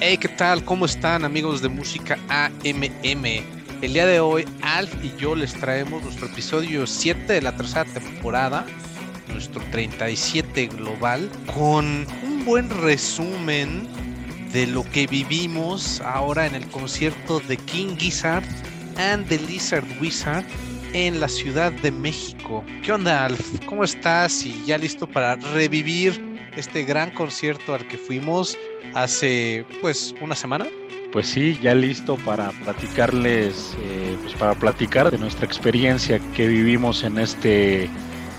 Hey, ¿qué tal? ¿Cómo están amigos de música AMM? El día de hoy, Alf y yo les traemos nuestro episodio 7 de la tercera temporada, nuestro 37 global, con un buen resumen de lo que vivimos ahora en el concierto de King Gizzard and the Lizard Wizard en la Ciudad de México. ¿Qué onda, Alf? ¿Cómo estás? Y ya listo para revivir este gran concierto al que fuimos hace, pues, una semana. Pues sí, ya listo para platicarles, eh, pues para platicar de nuestra experiencia que vivimos en este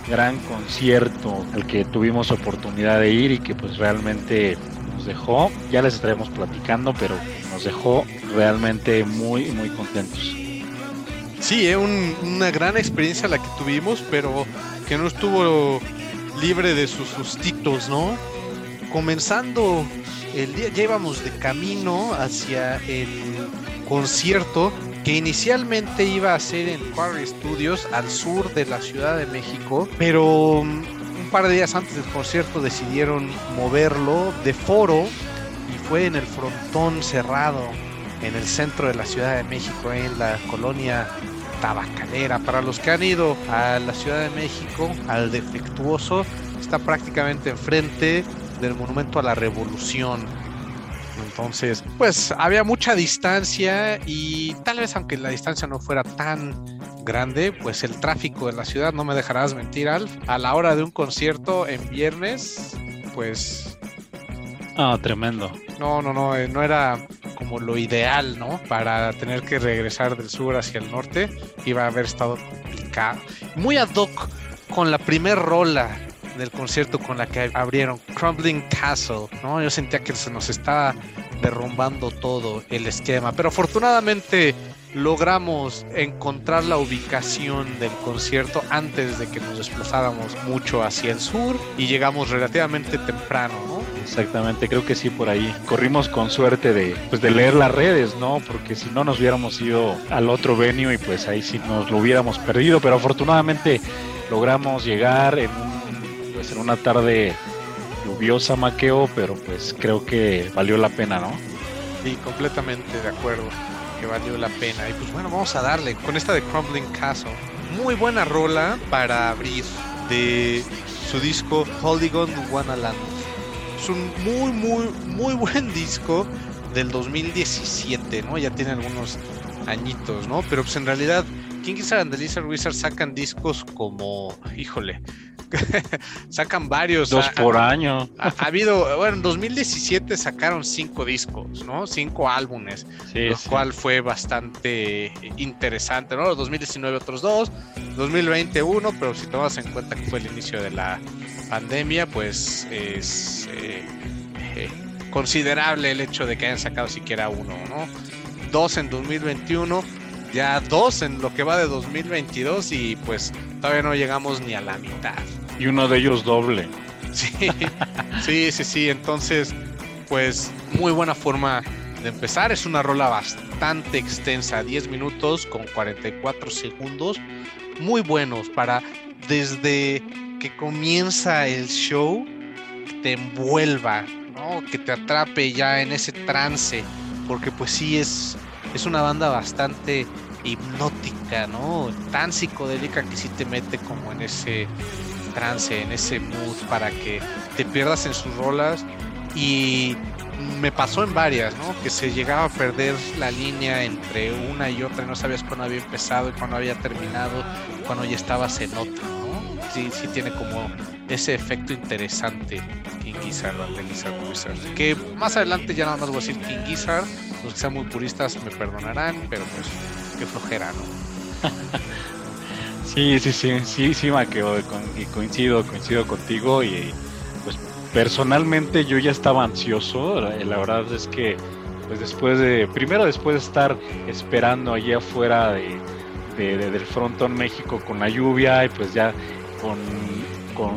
gran concierto al que tuvimos oportunidad de ir y que pues realmente nos dejó, ya les estaremos platicando, pero nos dejó realmente muy, muy contentos. Sí, es eh, una gran experiencia la que tuvimos, pero que no estuvo libre de sus sustitos, ¿no? Comenzando el día, ya íbamos de camino hacia el concierto que inicialmente iba a ser en Quarry Studios al sur de la Ciudad de México, pero mm, un par de días antes del concierto decidieron moverlo de foro y fue en el frontón cerrado en el centro de la Ciudad de México, en la colonia tabacalera. Para los que han ido a la Ciudad de México, al defectuoso, está prácticamente enfrente del Monumento a la Revolución. Entonces, pues había mucha distancia y tal vez aunque la distancia no fuera tan grande, pues el tráfico de la ciudad, no me dejarás mentir, Alf, a la hora de un concierto en viernes, pues... Ah, tremendo. No, no, no, eh, no era como lo ideal, ¿no? Para tener que regresar del sur hacia el norte, iba a haber estado complicado. Muy ad hoc con la primer rola del concierto con la que abrieron, Crumbling Castle, ¿no? Yo sentía que se nos estaba derrumbando todo el esquema, pero afortunadamente logramos encontrar la ubicación del concierto antes de que nos desplazáramos mucho hacia el sur y llegamos relativamente temprano, ¿no? Exactamente, creo que sí por ahí. Corrimos con suerte de pues de leer las redes, ¿no? Porque si no nos hubiéramos ido al otro venue y pues ahí sí nos lo hubiéramos perdido, pero afortunadamente logramos llegar en pues en una tarde lluviosa maqueo, pero pues creo que valió la pena, ¿no? Sí, completamente de acuerdo que valió la pena. Y pues bueno, vamos a darle con esta de Crumbling Castle. Muy buena rola para abrir de su disco Polygon Wanaland. Es un muy, muy, muy buen disco del 2017, ¿no? Ya tiene algunos añitos, ¿no? Pero pues en realidad King Gizzard and the Lizard Wizard sacan discos como, híjole, sacan varios. Dos por año. Ha, habido, bueno, en 2017 sacaron cinco discos, ¿no? Cinco álbumes, lo cual fue bastante interesante, ¿no? 2019 otros dos, 2020 uno, pero si tomas en cuenta que fue el inicio de la pandemia, pues es eh, eh, considerable el hecho de que hayan sacado siquiera uno, ¿no? Dos en 2021 ya dos en lo que va de 2022 y pues todavía no llegamos ni a la mitad. Y uno de ellos doble. Sí, sí, sí, sí. Entonces, pues muy buena forma de empezar. Es una rola bastante extensa, 10 minutos con 44 segundos. Muy buenos para desde que comienza el show, que te envuelva, ¿no? que te atrape ya en ese trance. Porque pues sí es es una banda bastante hipnótica, ¿no? Tan psicodélica que sí te mete como en ese trance, en ese mood para que te pierdas en sus rolas y me pasó en varias, ¿no? Que se llegaba a perder la línea entre una y otra, no sabías cuándo había empezado y cuándo había terminado, cuando ya estabas en otra, ¿no? Sí, sí tiene como ese efecto interesante King Gizzard, Wizard. Que más adelante ya nada más voy a decir King Gizzard los que sean muy puristas me perdonarán, pero pues qué flojera, ¿no? sí, sí, sí, sí, sí, Maqueo, y coincido, coincido contigo y pues personalmente yo ya estaba ansioso, la, verdad es que pues después de, primero después de estar esperando allí afuera de, del frontón México con la lluvia y pues ya con,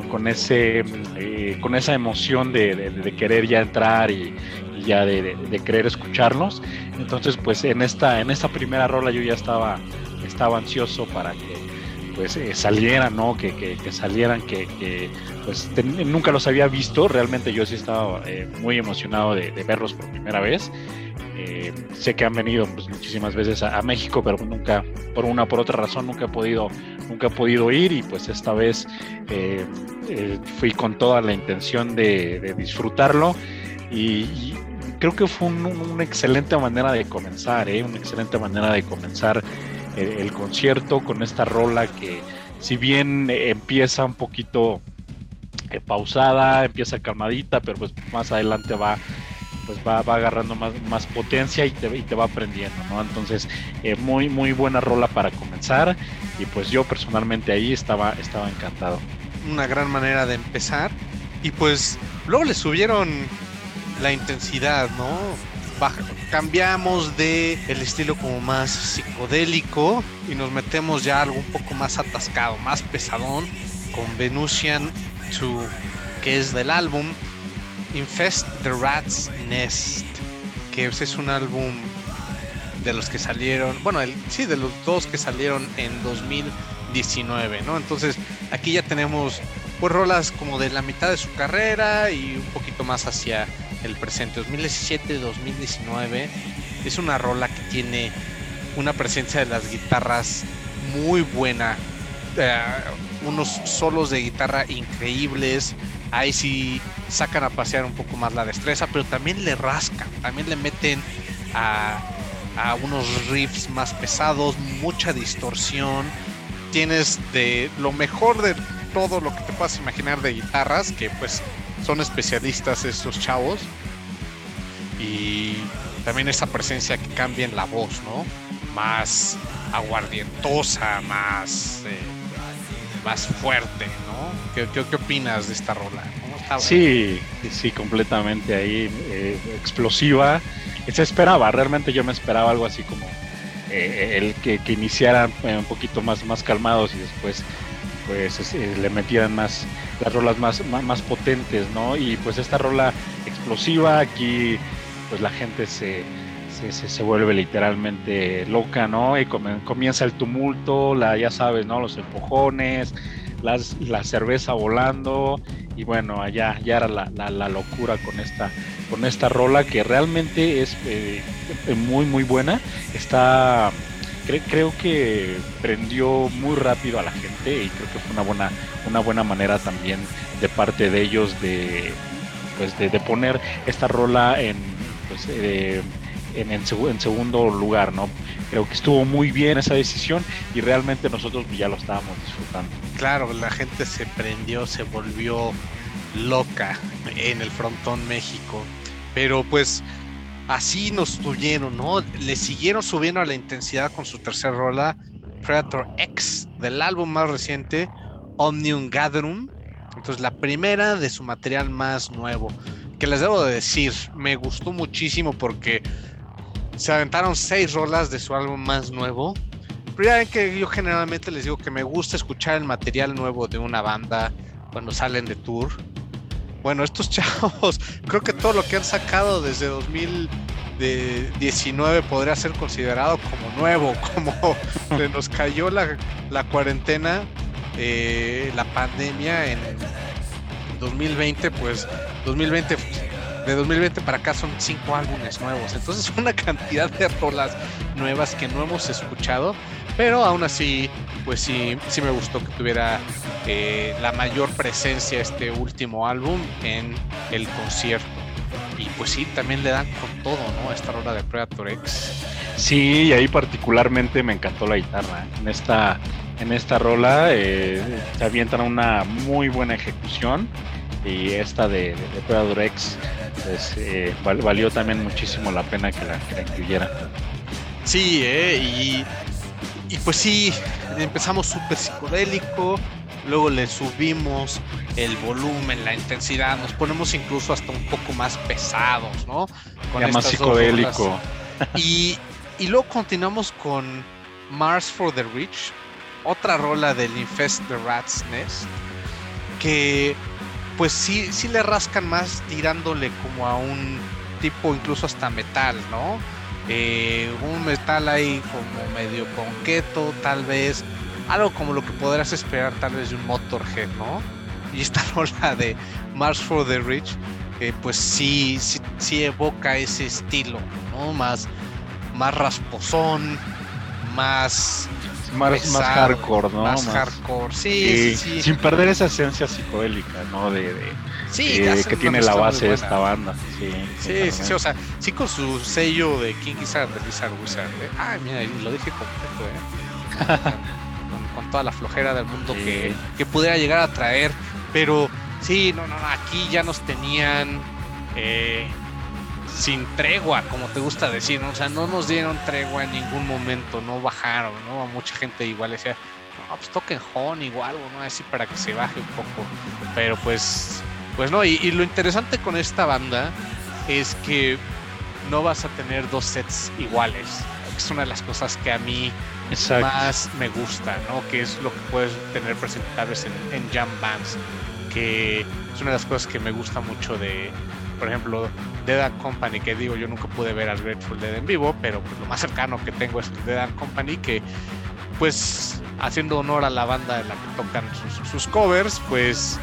con, ese eh, con esa emoción de, querer ya entrar y, ya de, querer escucharnos. Entonces, pues en esta, en esta primera rola yo ya estaba, estaba ansioso para que, pues eh, salieran, ¿no? Que, que, salieran, que, pues nunca los había visto, realmente yo sí estaba eh, muy emocionado de, verlos por primera vez. Eh, sé que han venido pues, muchísimas veces a, México, pero nunca, por una por otra razón, nunca he podido, nunca he podido ir y pues esta vez fui con toda la intención de, disfrutarlo y, creo que fue una excelente manera de comenzar, una excelente manera de comenzar el, concierto con esta rola que si bien empieza un poquito eh, pausada, empieza calmadita, pero pues más adelante va pues va, agarrando más, más potencia y te, y te va aprendiendo, ¿no? Entonces, eh, muy, muy buena rola para comenzar y pues yo personalmente ahí estaba, estaba encantado. Una gran manera de empezar y pues luego le subieron la intensidad, ¿no? cambiamos de el estilo como más psicodélico y nos metemos ya algo un poco más atascado, más pesadón con Venusian 2, que es del álbum Infest the Rat's Nest, que es un álbum de los que salieron, bueno, sí, de los dos que salieron en 2019, ¿no? Entonces aquí ya tenemos pues rolas como de la mitad de su carrera y un poquito más hacia el presente. 2017-2019 es una rola que tiene una presencia de las guitarras muy buena. Eh, unos solos de guitarra increíbles. Ahí sí sacan a pasear un poco más la destreza pero también le rascan también le meten a, a unos riffs más pesados mucha distorsión. Tienes de lo mejor de todo lo que te puedas imaginar de guitarras que pues son especialistas estos chavos. Y también esa presencia que cambia en la voz, ¿no? Más aguardientosa, más, eh, más fuerte, ¿no? ¿Qué, opinas de esta rola? Sí, sí, completamente ahí, eh, explosiva. Se esperaba, realmente yo me esperaba algo así como eh, el que, que iniciaran un poquito más, más calmados y después pues le metían más las rolas más, más, potentes, ¿no? Y pues esta rola explosiva, aquí pues la gente se, se, vuelve literalmente loca, ¿no? Y comienza el tumulto, la, ya sabes, ¿no? Los empujones, las, la cerveza volando y bueno, allá ya era la, la, locura con esta, con esta rola que realmente es eh, muy, muy buena. Está creo que prendió muy rápido a la gente y creo que fue una buena, una buena manera también de parte de ellos de, pues de, poner esta rola en, pues, eh, en, en, segundo lugar, ¿no? Creo que estuvo muy bien esa decisión y realmente nosotros ya lo estábamos disfrutando. Claro, la gente se prendió, se volvió loca en el frontón México, pero pues así nos tuvieron, ¿no? Le siguieron subiendo a la intensidad con su tercera rola, Predator X, del álbum más reciente, Omnium Gatherum. Entonces, la primera de su material más nuevo. Que les debo de decir, me gustó muchísimo porque se aventaron seis rolas de su álbum más nuevo. Pero ya que yo generalmente les digo que me gusta escuchar el material nuevo de una banda cuando salen de tour bueno, estos chavos, creo que todo lo que han sacado desde 2019 podría ser considerado como nuevo, como se nos cayó la, cuarentena, eh, la pandemia en 2020, pues 2020 de 2020 para acá son cinco álbumes nuevos. Entonces una cantidad de rolas nuevas que no hemos escuchado. Pero aún así, pues sí, sí me gustó que tuviera eh, la mayor presencia este último álbum en el concierto. Y pues sí, también le dan con todo, ¿no? Esta rola de Predator X. Sí, y ahí particularmente me encantó la guitarra. En esta, en esta rola eh, se avientan una muy buena ejecución. Y esta de, Predator X pues, eh, valió también muchísimo la pena que la, que la incluyera. Sí, eh, y y pues sí, empezamos súper psicodélico, luego le subimos el volumen, la intensidad, nos ponemos incluso hasta un poco más pesados, ¿no? Con más psicodélico. Y, y luego continuamos con Mars for the Rich, otra rola del Infest the Rat's Nest, que pues sí, sí le rascan más tirándole como a un tipo incluso hasta metal, ¿no? Eh, un metal ahí como medio conqueto, tal vez algo como lo que podrás esperar tal vez de un Motorhead, ¿no? Y esta rola de March for the Rich, pues sí, sí, sí, evoca ese estilo, ¿no? Más, más rasposón, más más, más hardcore, ¿no? Más, hardcore, sí, sí, Sin perder esa esencia psicodélica, ¿no? De, de sí, que tiene la base de esta banda. Sí, sí, sí, o sea, sí con su sello de King Gizzard, de Lizard Wizard. ¿eh? Ah, mira, lo dije completo, ¿eh? con, toda la flojera del mundo que, que pudiera llegar a traer, pero sí, no, no, aquí ya nos tenían eh, sin tregua, como te gusta decir, ¿no? o sea, no nos dieron tregua en ningún momento, no bajaron, ¿no? A mucha gente igual decía, no, pues toquen Honey o algo, ¿no? Así para que se baje un poco, pero pues, pues no, y, lo interesante con esta banda es que no vas a tener dos sets iguales, es una de las cosas que a mí más me gusta, ¿no? Que es lo que puedes tener presentables en, en Jam Bands, que es una de las cosas que me gusta mucho de, por ejemplo, Dead Company, que digo, yo nunca pude ver al Grateful Dead en vivo, pero pues lo más cercano que tengo es Dead Company, que pues haciendo honor a la banda en la que tocan sus, covers, pues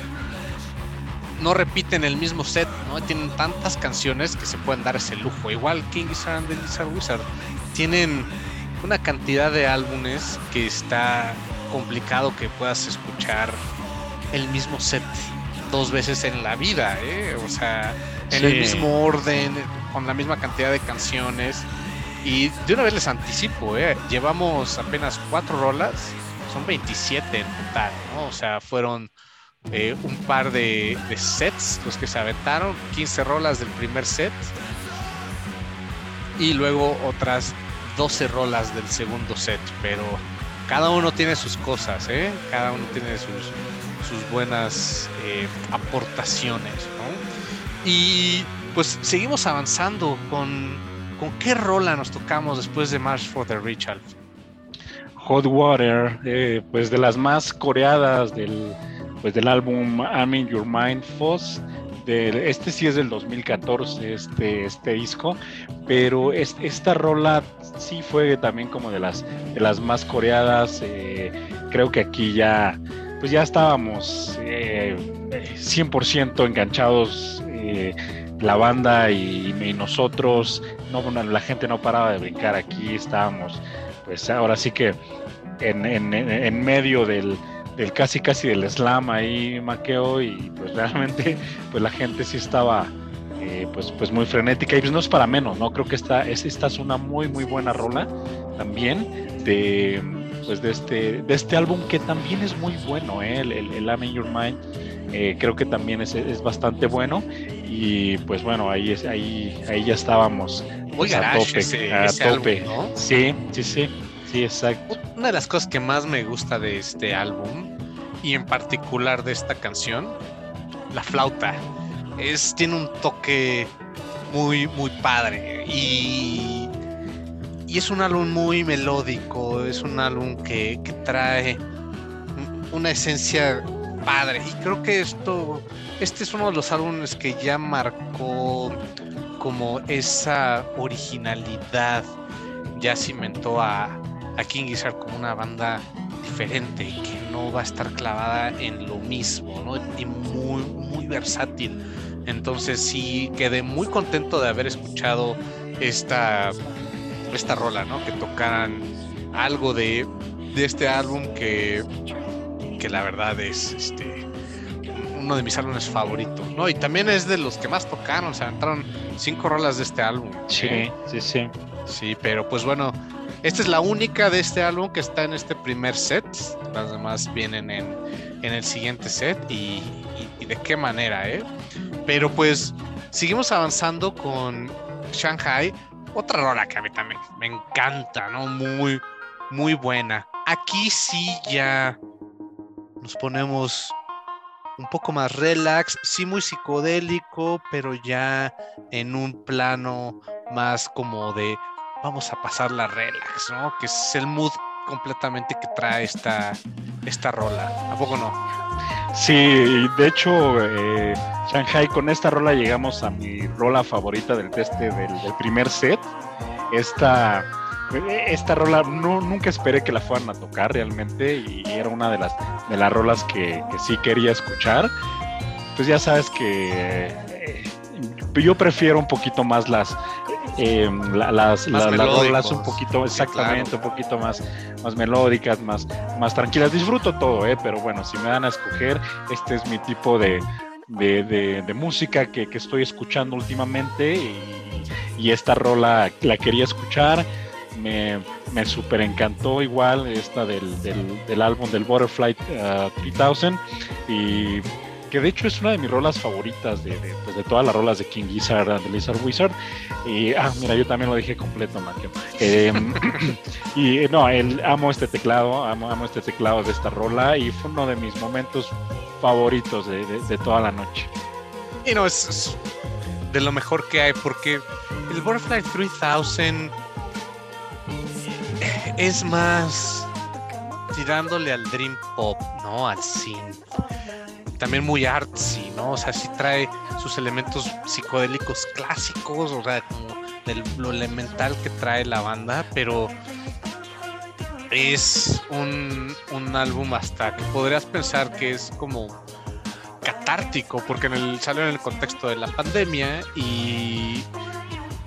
no repiten el mismo set, ¿no? Tienen tantas canciones que se pueden dar ese lujo. Igual King Gizzard and Lizard Wizard tienen una cantidad de álbumes que está complicado que puedas escuchar el mismo set dos veces en la vida, ¿eh? O sea, en el mismo orden, con la misma cantidad de canciones. Y de una vez les anticipo, ¿eh? llevamos apenas cuatro rolas, son 27 en total, ¿no? O sea, fueron eh, un par de, sets los que se aventaron, 15 rolas del primer set y luego otras 12 rolas del segundo set, pero cada uno tiene sus cosas, ¿eh? cada uno tiene sus, sus buenas eh, aportaciones. Y pues seguimos avanzando con, con qué rola nos tocamos después de March for the Rich Hot Water, eh, pues de las más coreadas del, pues del álbum I'm in Your Mind Foss. Este sí es del 2014, este, este disco, pero esta rola sí fue también como de las, más coreadas. Eh, creo que aquí ya pues ya estábamos eh, 100% enganchados eh, la banda y, nosotros, no, la gente no paraba de brincar aquí, estábamos pues ahora sí que en, medio del, del, casi casi del slam ahí maqueo y pues realmente pues la gente sí estaba eh, pues, pues muy frenética y pues no es para menos, ¿no? Creo que esta, esta es una muy muy buena rola también de pues de este, de este álbum que también es muy bueno, ¿eh? el, el, I'm in Your Mind. Eh, creo que también es, es, bastante bueno y pues bueno ahí es, ahí ahí ya estábamos muy a tope a tope sí sí sí sí exacto una de las cosas que más me gusta de este álbum y en particular de esta canción la flauta es tiene un toque muy muy padre y y es un álbum muy melódico, es un álbum que, trae una esencia padre. Y creo que esto, este es uno de los álbumes que ya marcó como esa originalidad, ya cimentó a, a King Gizzard como una banda diferente, que no va a estar clavada en lo mismo, ¿no? Y muy, muy versátil. Entonces sí quedé muy contento de haber escuchado esta esta rola, ¿no? Que tocaran algo de, de este álbum que, que la verdad es este uno de mis álbumes favoritos, ¿no? Y también es de los que más tocaron, o sea, entraron cinco rolas de este álbum. Sí, sí, sí. Sí, pero pues bueno, esta es la única de este álbum que está en este primer set. Las demás vienen en, en el siguiente set y, y, de qué manera, ¿eh? Pero pues seguimos avanzando con Shanghai otra rola que a mí también me encanta, ¿no? Muy, muy buena. Aquí sí ya nos ponemos un poco más relax, sí muy psicodélico, pero ya en un plano más como de vamos a pasar la relax, ¿no? Que es el mood completamente que trae esta, esta rola. ¿A poco no? Sí, de hecho, eh, Shanghai, con esta rola llegamos a mi rola favorita del teste del, primer set. Esta esta rola no, nunca esperé que la fueran a tocar realmente y era una de las, de las rolas que, que sí quería escuchar. Pues ya sabes que eh, yo prefiero un poquito más las eh, las, las, rolas un poquito, exactamente, un poquito más, más melódicas, más, más tranquilas. Disfruto todo, eh, pero bueno, si me dan a escoger, este es mi tipo de, de, de, música que, que, estoy escuchando últimamente y, y, esta rola la quería escuchar. Me, me super encantó igual esta del, del, del álbum del Butterfly 3000 uh, y que de hecho es una de mis rolas favoritas de, de, pues de todas las rolas de King Gizzard the Lizard Wizard. Y, ah, mira, yo también lo dije completo, Maquio. Eh, y no, el, amo este teclado, amo, amo este teclado de esta rola y fue uno de mis momentos favoritos de, de toda la noche. Y no, es, es, de lo mejor que hay porque el Butterfly 3000 es más tirándole al Dream Pop, ¿no? Al synth también muy artsy, ¿no? O sea, sí trae sus elementos psicodélicos clásicos, o sea, como lo elemental que trae la banda, pero es un, un álbum hasta que podrías pensar que es como catártico, porque en el, salió en el contexto de la pandemia y,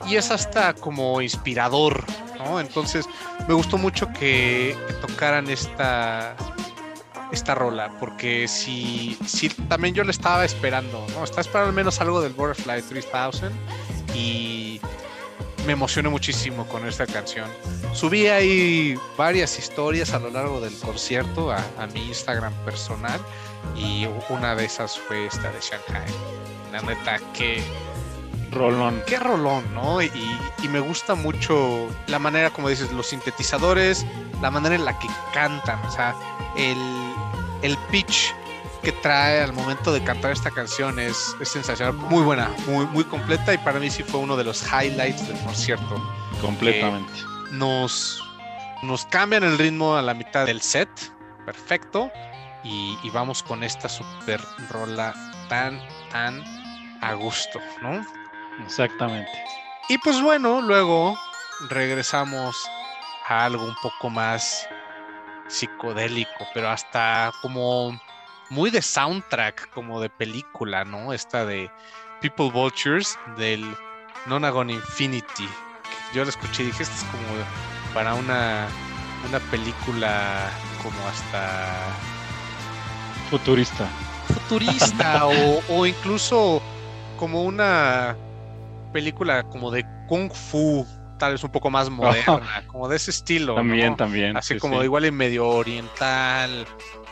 y es hasta como inspirador, ¿no? Entonces me gustó mucho que tocaran esta esta rola, porque si, si también yo le estaba esperando, ¿no? Estaba esperando al menos algo del Butterfly 3000 y me emocioné muchísimo con esta canción. Subí ahí varias historias a lo largo del concierto a, a mi Instagram personal y una de esas fue esta de Shanghai. La neta, que rolón. Qué rolón, ¿no? Y, y, me gusta mucho la manera, como dices, los sintetizadores, la manera en la que cantan, o sea, el, el pitch que trae al momento de cantar esta canción es, es, sensacional, muy buena, muy, muy completa y para mí sí fue uno de los highlights del concierto. Completamente. Eh, nos, nos cambian el ritmo a la mitad del set, perfecto, y, y, vamos con esta super rola tan, tan a gusto, ¿no? Exactamente. Y pues bueno, luego regresamos a algo un poco más psicodélico, pero hasta como muy de soundtrack, como de película, ¿no? Esta de People Vultures del Nonagon Infinity. Yo la escuché y dije, esto es como para una, una película como hasta... Futurista. Futurista o, o incluso como una película como de kung fu tal vez un poco más moderna, como de ese estilo. También, ¿no? también. Así sí, como sí. igual y medio oriental,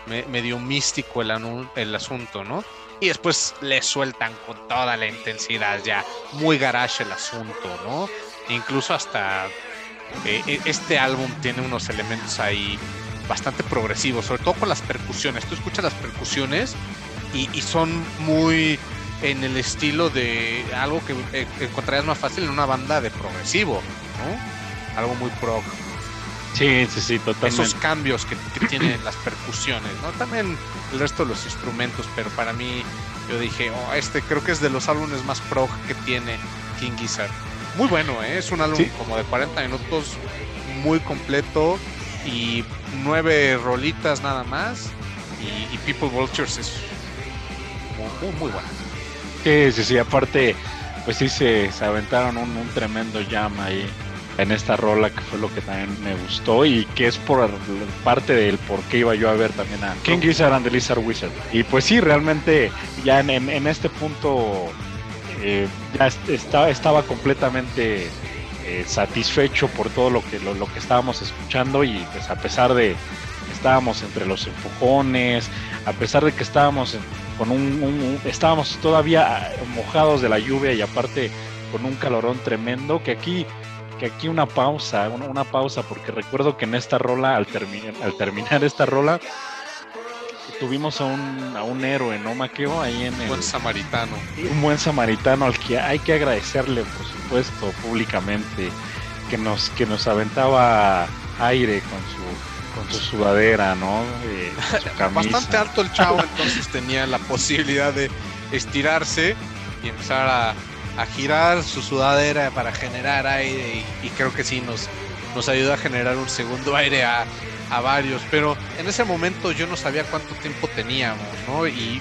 me, medio místico el, el asunto, ¿no? Y después le sueltan con toda la intensidad ya, muy garage el asunto, ¿no? Incluso hasta eh, este álbum tiene unos elementos ahí bastante progresivos, sobre todo con las percusiones. Tú escuchas las percusiones y, y son muy en el estilo de algo que eh, encontrarías más fácil en una banda de progresivo, ¿no? Algo muy prog. Sí, sí, sí, totalmente. Esos cambios que, que tienen las percusiones, ¿no? También el resto de los instrumentos, pero para mí yo dije, oh, este creo que es de los álbumes más prog que tiene King Gizzard. Muy bueno, ¿eh? es un álbum sí. como de 40 minutos, muy completo y nueve rolitas nada más. Y, y People Vultures es muy, muy, muy bueno. Sí, sí, sí, aparte, pues sí se, se aventaron un, un, tremendo jam ahí en esta rola que fue lo que también me gustó y que es por parte del por qué iba yo a ver también a King Gizzard and the Lizard Wizard. Y pues sí, realmente ya en, en, en este punto eh, ya está, estaba completamente eh, satisfecho por todo lo que, lo, lo, que estábamos escuchando y pues a pesar de que estábamos entre los empujones, a pesar de que estábamos en, con un, un, estábamos todavía mojados de la lluvia y aparte con un calorón tremendo que aquí que aquí una pausa una, una pausa porque recuerdo que en esta rola al, termi al terminar esta rola tuvimos a un, a un héroe, ¿no, Maqueo? Ahí en el, buen samaritano. Un buen samaritano al que hay que agradecerle, por supuesto, públicamente, que nos, que nos aventaba aire con su, con su sudadera, ¿no? Eh, su. Bastante alto el chavo, entonces tenía la posibilidad de estirarse y empezar a, a, girar su sudadera para generar aire y, y creo que sí nos, nos ayudó a generar un segundo aire a, a varios, pero en ese momento yo no sabía cuánto tiempo teníamos, ¿no? Y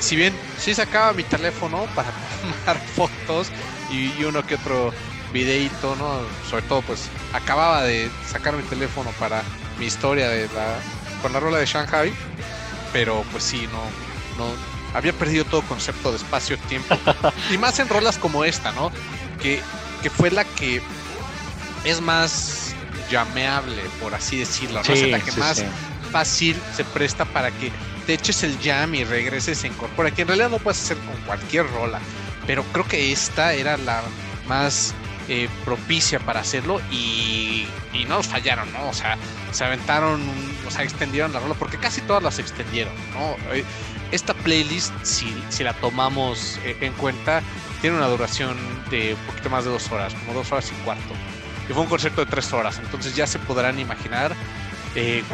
si bien sí sacaba mi teléfono para tomar fotos y, uno que otro videito, ¿no? Sobre todo, pues acababa de sacar mi teléfono para mi historia de la, con la rola de Shanghai, pero pues sí, no, no, había perdido todo concepto de espacio-tiempo. y más en rolas como esta, ¿no? Que, que fue la que es más llameable, por así decirlo, ¿no? la que más fácil se presta para que te eches el jam y regreses en incorpora, que en realidad no puedes hacer con cualquier rola, pero creo que esta era la más eh, propicia para hacerlo y, no fallaron, ¿no? O sea, se aventaron, o sea, extendieron la rola, porque casi todas las extendieron, ¿no? Eh, esta playlist, si, si la tomamos eh, en cuenta, tiene una duración de un poquito más de dos horas, como dos horas y cuarto. Y fue un concierto de tres horas, entonces ya se podrán imaginar eh,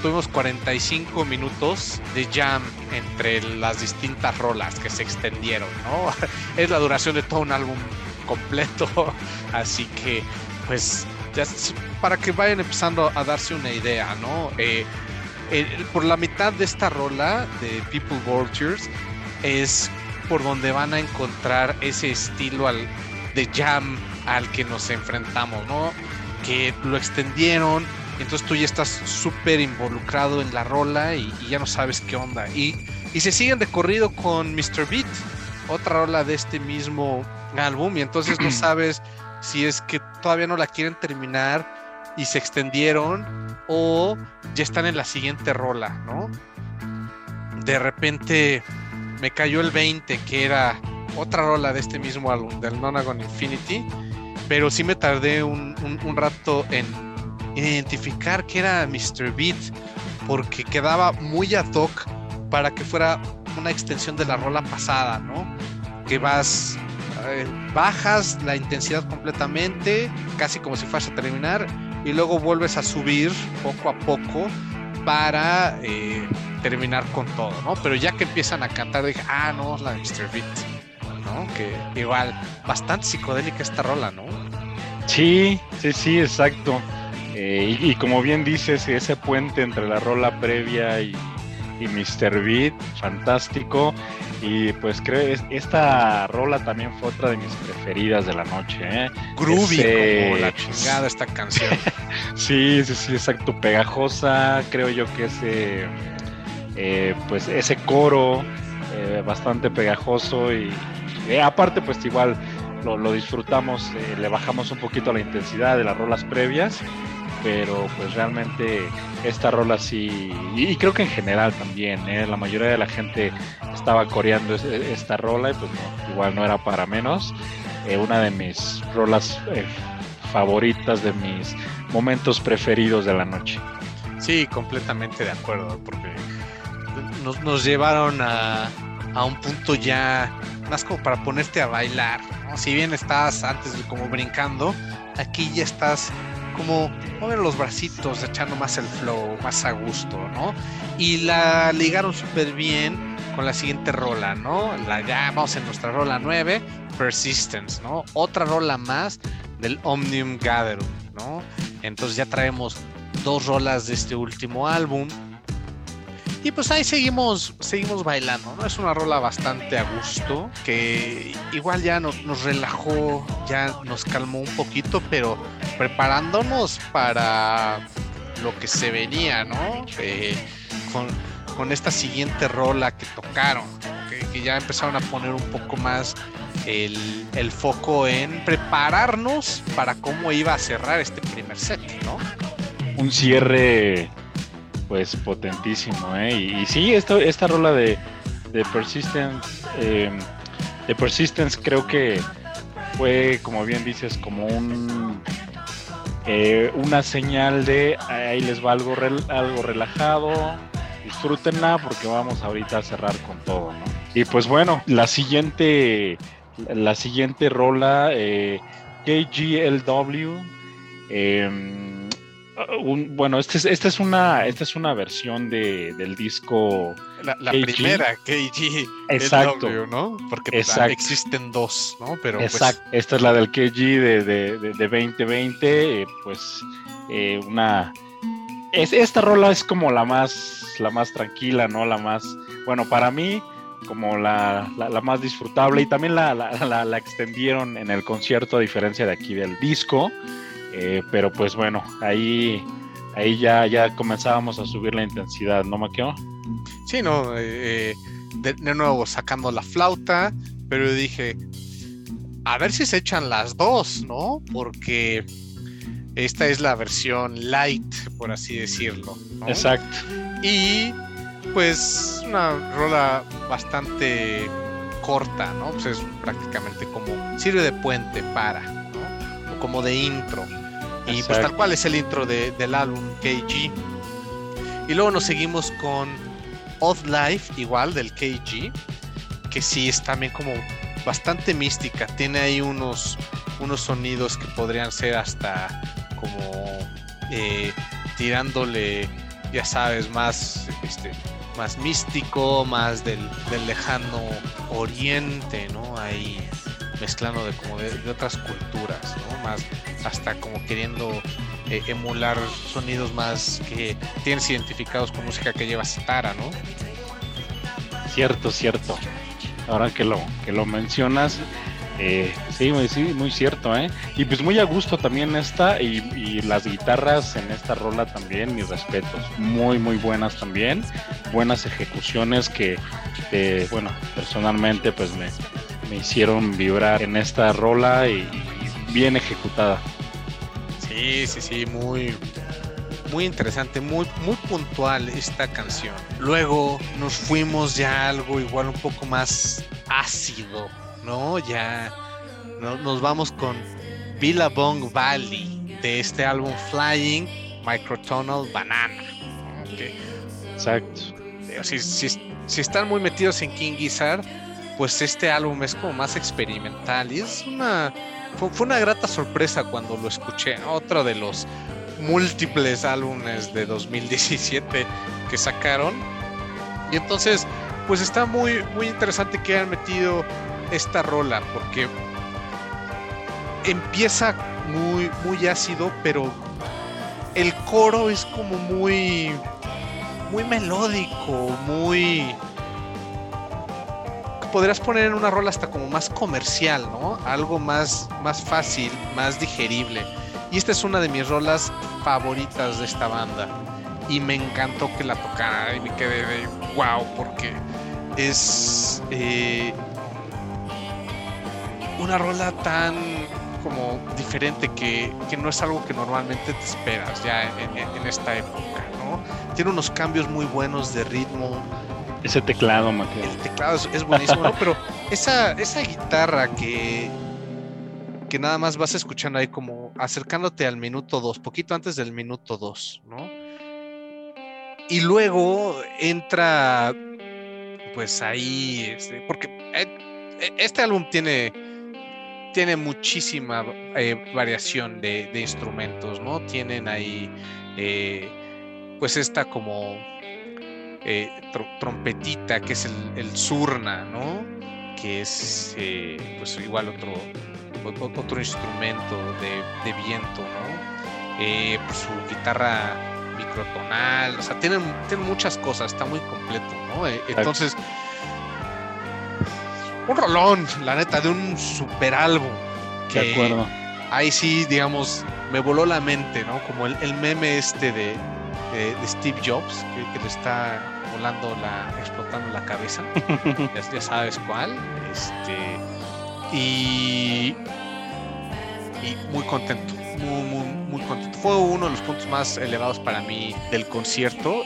tuvimos 45 minutos de jam entre las distintas rolas que se extendieron, ¿no? Es la duración de todo un álbum completo, así que pues ya para que vayan empezando a darse una idea, ¿no? Eh, por la mitad de esta rola de People Vultures es por donde van a encontrar ese estilo al, de jam al que nos enfrentamos, ¿no? Que lo extendieron, entonces tú ya estás súper involucrado en la rola y, ya no sabes qué onda. Y, y se siguen de corrido con Mr. Beat, otra rola de este mismo álbum, y entonces no sabes si es que todavía no la quieren terminar y se extendieron o ya están en la siguiente rola, ¿no? De repente me cayó el 20, que era otra rola de este mismo álbum, del Nonagon Infinity, pero sí me tardé un, un rato en identificar que era Mr. Beat porque quedaba muy ad hoc para que fuera una extensión de la rola pasada, ¿no? Que vas, eh, bajas la intensidad completamente, casi como si fuese a terminar, y luego vuelves a subir poco a poco para eh, terminar con todo, ¿no? Pero ya que empiezan a cantar, dije, ah, no, la de Mr. Beat, ¿no? Que igual, bastante psicodélica esta rola, ¿no? Sí, sí, sí, exacto. Eh, y, como bien dices, ese puente entre la rola previa y, Mr. Beat, fantástico. Y pues creo que esta rola también fue otra de mis preferidas de la noche. ¿eh? Groovy como la chingada esta canción. sí, sí, sí, exacto. Pegajosa, creo yo que ese, eh, pues ese coro bastante pegajoso y aparte pues igual lo, lo disfrutamos, le bajamos un poquito la intensidad de las rolas previas pero pues realmente esta rola sí, y, creo que en general también, ¿eh? la mayoría de la gente estaba coreando esta rola y pues igual no era para menos. Eh, una de mis rolas eh, favoritas, de mis momentos preferidos de la noche. Sí, completamente de acuerdo, porque nos, llevaron a, a un punto ya más como para ponerte a bailar. Si bien estás antes como brincando, aquí ya estás como mover los bracitos, echando más el flow, más a gusto, ¿no? Y la ligaron súper bien con la siguiente rola, ¿no? La, ya vamos en nuestra rola 9, Persistence, ¿no? Otra rola más del Omnium Gatherum, ¿no? Entonces ya traemos dos rolas de este último álbum y pues ahí seguimos, seguimos bailando, ¿no? Es una rola bastante a gusto, que igual ya nos, nos relajó, ya nos calmó un poquito, pero preparándonos para lo que se venía, ¿no? Eh, con, con, esta siguiente rola que tocaron, que, ya empezaron a poner un poco más el, el, foco en prepararnos para cómo iba a cerrar este primer set, ¿no? Un cierre pues potentísimo, ¿eh? Y, sí, esto, esta rola de, de Persistence, em, de Persistence creo que fue, como bien dices, como un eh, una señal de ahí les va algo, algo relajado, disfrútenla porque vamos ahorita a cerrar con todo, ¿no? Y pues bueno, la siguiente, la siguiente rola, KGLW, eh, un, bueno, esta es, esta es una, esta es una versión de, del disco. La, la primera KG. Exacto. ¿no? Porque pues, existen dos, ¿no? Pero pues Exacto. Esta es la del KG de, de, de, de 2020. Eh, pues eh, una. Es, esta rola es como la más, la más tranquila, ¿no? La más. Bueno, para mí como la, la, más disfrutable y también la, la, extendieron en el concierto a diferencia de aquí del disco. Eh, pero pues bueno, ahí, ahí ya, ya comenzábamos a subir la intensidad, ¿no, Maqueo? Sí, no, eh, de, nuevo sacando la flauta, pero dije, a ver si se echan las dos, ¿no? Porque esta es la versión light, por así decirlo. Exacto. Y pues una rola bastante corta, ¿no? Pues es prácticamente como sirve de puente para, ¿no? O como de intro. Y pues tal cual es el intro del álbum KG. Y luego nos seguimos con Odd Life, igual del KG, que sí es también como bastante mística. Tiene ahí unos, unos sonidos que podrían ser hasta como eh, tirándole, ya sabes, más este, más místico, más del, lejano oriente, ¿no? Ahí mezclando de como de, otras culturas, ¿no? Más hasta como queriendo eh, emular sonidos más que tienes identificados con música que lleva Sitara, ¿no? Cierto, cierto. Ahora que lo, que lo mencionas, eh, sí, sí, muy cierto, ¿eh? Y pues muy a gusto también esta y, las guitarras en esta rola también, mis respetos. Muy, muy buenas también. Buenas ejecuciones que, bueno, personalmente pues me, hicieron vibrar en esta rola y, bien ejecutada. Sí, sí, sí, muy, muy interesante, muy, muy puntual esta canción. Luego nos fuimos ya algo igual un poco más ácido ¿no? Ya nos vamos con Billabong Valley de este álbum Flying Microtonal Banana. Exacto. Si, si, están muy metidos en King Gizzard, pues este álbum es como más experimental y es una fue, una grata sorpresa cuando lo escuché. Otro de los múltiples álbumes de 2017 que sacaron. Y entonces, pues está muy, muy interesante que hayan metido esta rola porque empieza muy, muy ácido, pero el coro es como muy, muy melódico, muy... Podrías poner en una rola hasta como más comercial, ¿no? Algo más, más fácil, más digerible. Y esta es una de mis rolas favoritas de esta banda. Y me encantó que la tocara y me quedé de wow, porque es... Eh, una rola tan como diferente que, no es algo que normalmente te esperas ya en, esta época, ¿no? Tiene unos cambios muy buenos de ritmo. Ese teclado, Mateo. El teclado es, buenísimo, ¿no? Pero esa, esa guitarra que, que nada más vas escuchando ahí como acercándote al minuto 2, poquito antes del minuto 2, ¿no? Y luego entra, pues ahí, este, porque eh, este álbum tiene tiene muchísima eh, variación de, instrumentos, ¿no? Tienen ahí, eh, pues esta como eh, trompetita, que es el, surna, ¿no? Que es, pues igual otro, otro instrumento de, viento, ¿no? Pues su guitarra microtonal, o sea, tienen, tienen muchas cosas, está muy completo, ¿no? entonces un rolón, la neta, de un super álbum. Que de acuerdo. Ahí sí, digamos, me voló la mente, ¿no? Como el, meme este de, Steve Jobs, que, le está volando la, explotando la cabeza. ya, sabes cuál. Este. Y. Y muy contento. Muy, muy, muy contento. Fue uno de los puntos más elevados para mí del concierto.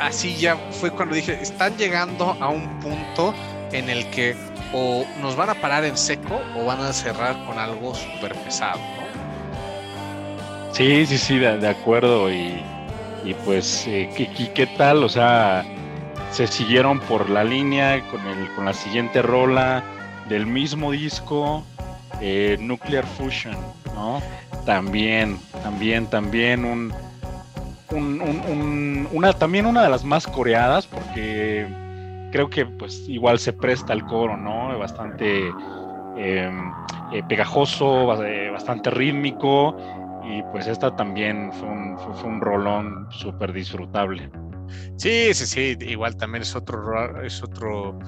Así ya fue cuando dije, están llegando a un punto en el que o nos van a parar en seco o van a cerrar con algo súper pesado, ¿no? Sí, sí, sí, de, acuerdo. Y, pues, eh, ¿qué, tal? O sea, se siguieron por la línea con, el, con la siguiente rola del mismo disco, eh, Nuclear Fusion, ¿no? También También, también un, un, una, también una de las más coreadas, porque creo que pues igual se presta al coro, ¿no? Bastante em, eh, pegajoso, bastante rítmico, y pues esta también fue un, fue, un rolón súper disfrutable. Sí, sí, sí, igual también es otro, es otro,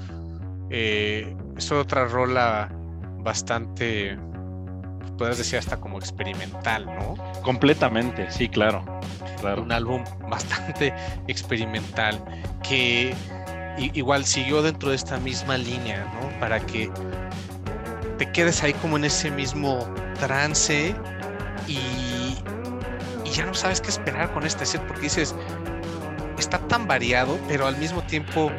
eh, es otra rola bastante, puedes decir hasta como experimental, ¿no? Completamente, sí, claro. claro. Un álbum bastante experimental que igual siguió dentro de esta misma línea, ¿no? Para que te quedes ahí como en ese mismo trance y, y ya no sabes qué esperar con este set porque dices, está tan variado, pero al mismo tiempo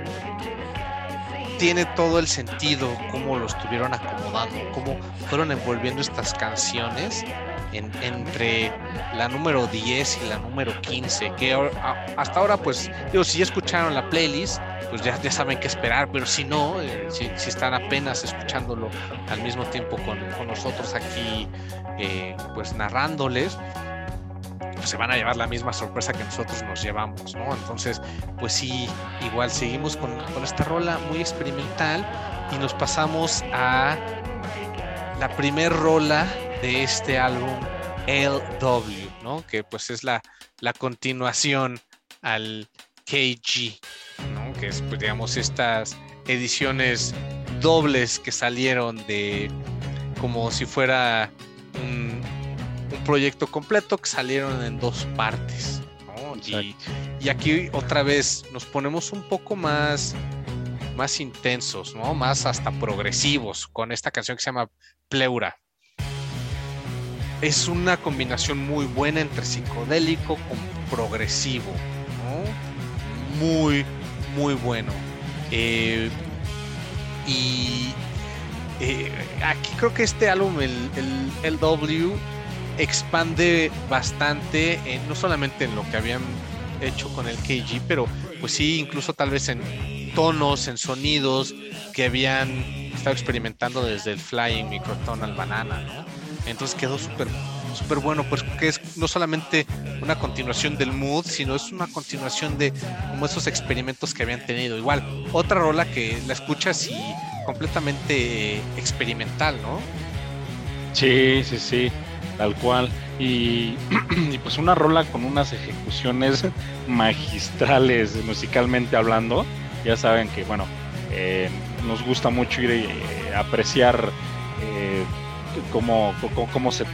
tiene todo el sentido cómo lo estuvieron acomodando, cómo fueron envolviendo estas canciones entre la número 10 y la número 15, que hasta ahora pues digo, si ya escucharon la playlist, pues ya, saben qué esperar, pero si no, eh, si, están apenas escuchándolo al mismo tiempo con, nosotros aquí, eh, pues narrándoles, pues se van a llevar la misma sorpresa que nosotros nos llevamos, ¿no? Entonces, pues sí, igual seguimos con, con esta rola muy experimental y nos pasamos a la primer rola de este álbum, LW, ¿no? Que pues es la, la continuación al KG, ¿no? Que es, pues, digamos, estas ediciones dobles que salieron de como si fuera un, proyecto completo que salieron en dos partes. ¿no? Y, y, aquí otra vez nos ponemos un poco más, más intensos, ¿no? Más hasta progresivos con esta canción que se llama Pleura es una combinación muy buena entre psicodélico con progresivo. Muy, muy bueno. Eh, y eh, aquí creo que este álbum, el, el, W, expande bastante, no solamente en lo que habían hecho con el KG, pero pues sí, incluso tal vez en tonos, en sonidos que habían estado experimentando desde el Flying Microtonal Banana, ¿no? Entonces quedó súper súper bueno, pues que es no solamente una continuación del mood, sino es una continuación de como esos experimentos que habían tenido. Igual, otra rola que la escuchas y completamente experimental, ¿no? Sí, sí, sí, tal cual. Y, pues una rola con unas ejecuciones magistrales musicalmente hablando. Ya saben que, bueno, eh, nos gusta mucho ir a apreciar eh, cómo, cómo, se,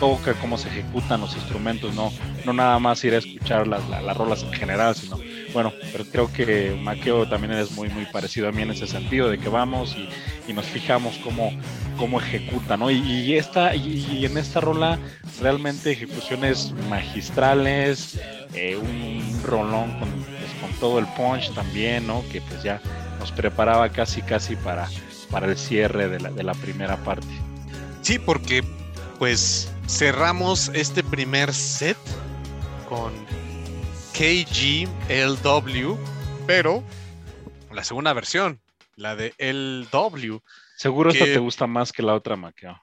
toca, cómo se ejecutan los instrumentos, no, no nada más ir a escuchar las, las, rolas en general, sino, bueno, pero creo que Maqueo también es muy, muy parecido a mí en ese sentido, de que vamos y, nos fijamos cómo, cómo ejecuta, ¿no? Y, esta, y, en esta rola realmente ejecuciones magistrales, eh, un, rolón con, pues, con todo el punch también, ¿no? Que pues ya nos preparaba casi, casi para, para el cierre de la, de la primera parte. Sí, porque pues cerramos este primer set con KGLW, pero la segunda versión, la de LW. Seguro esta te gusta más que la otra, Maquia.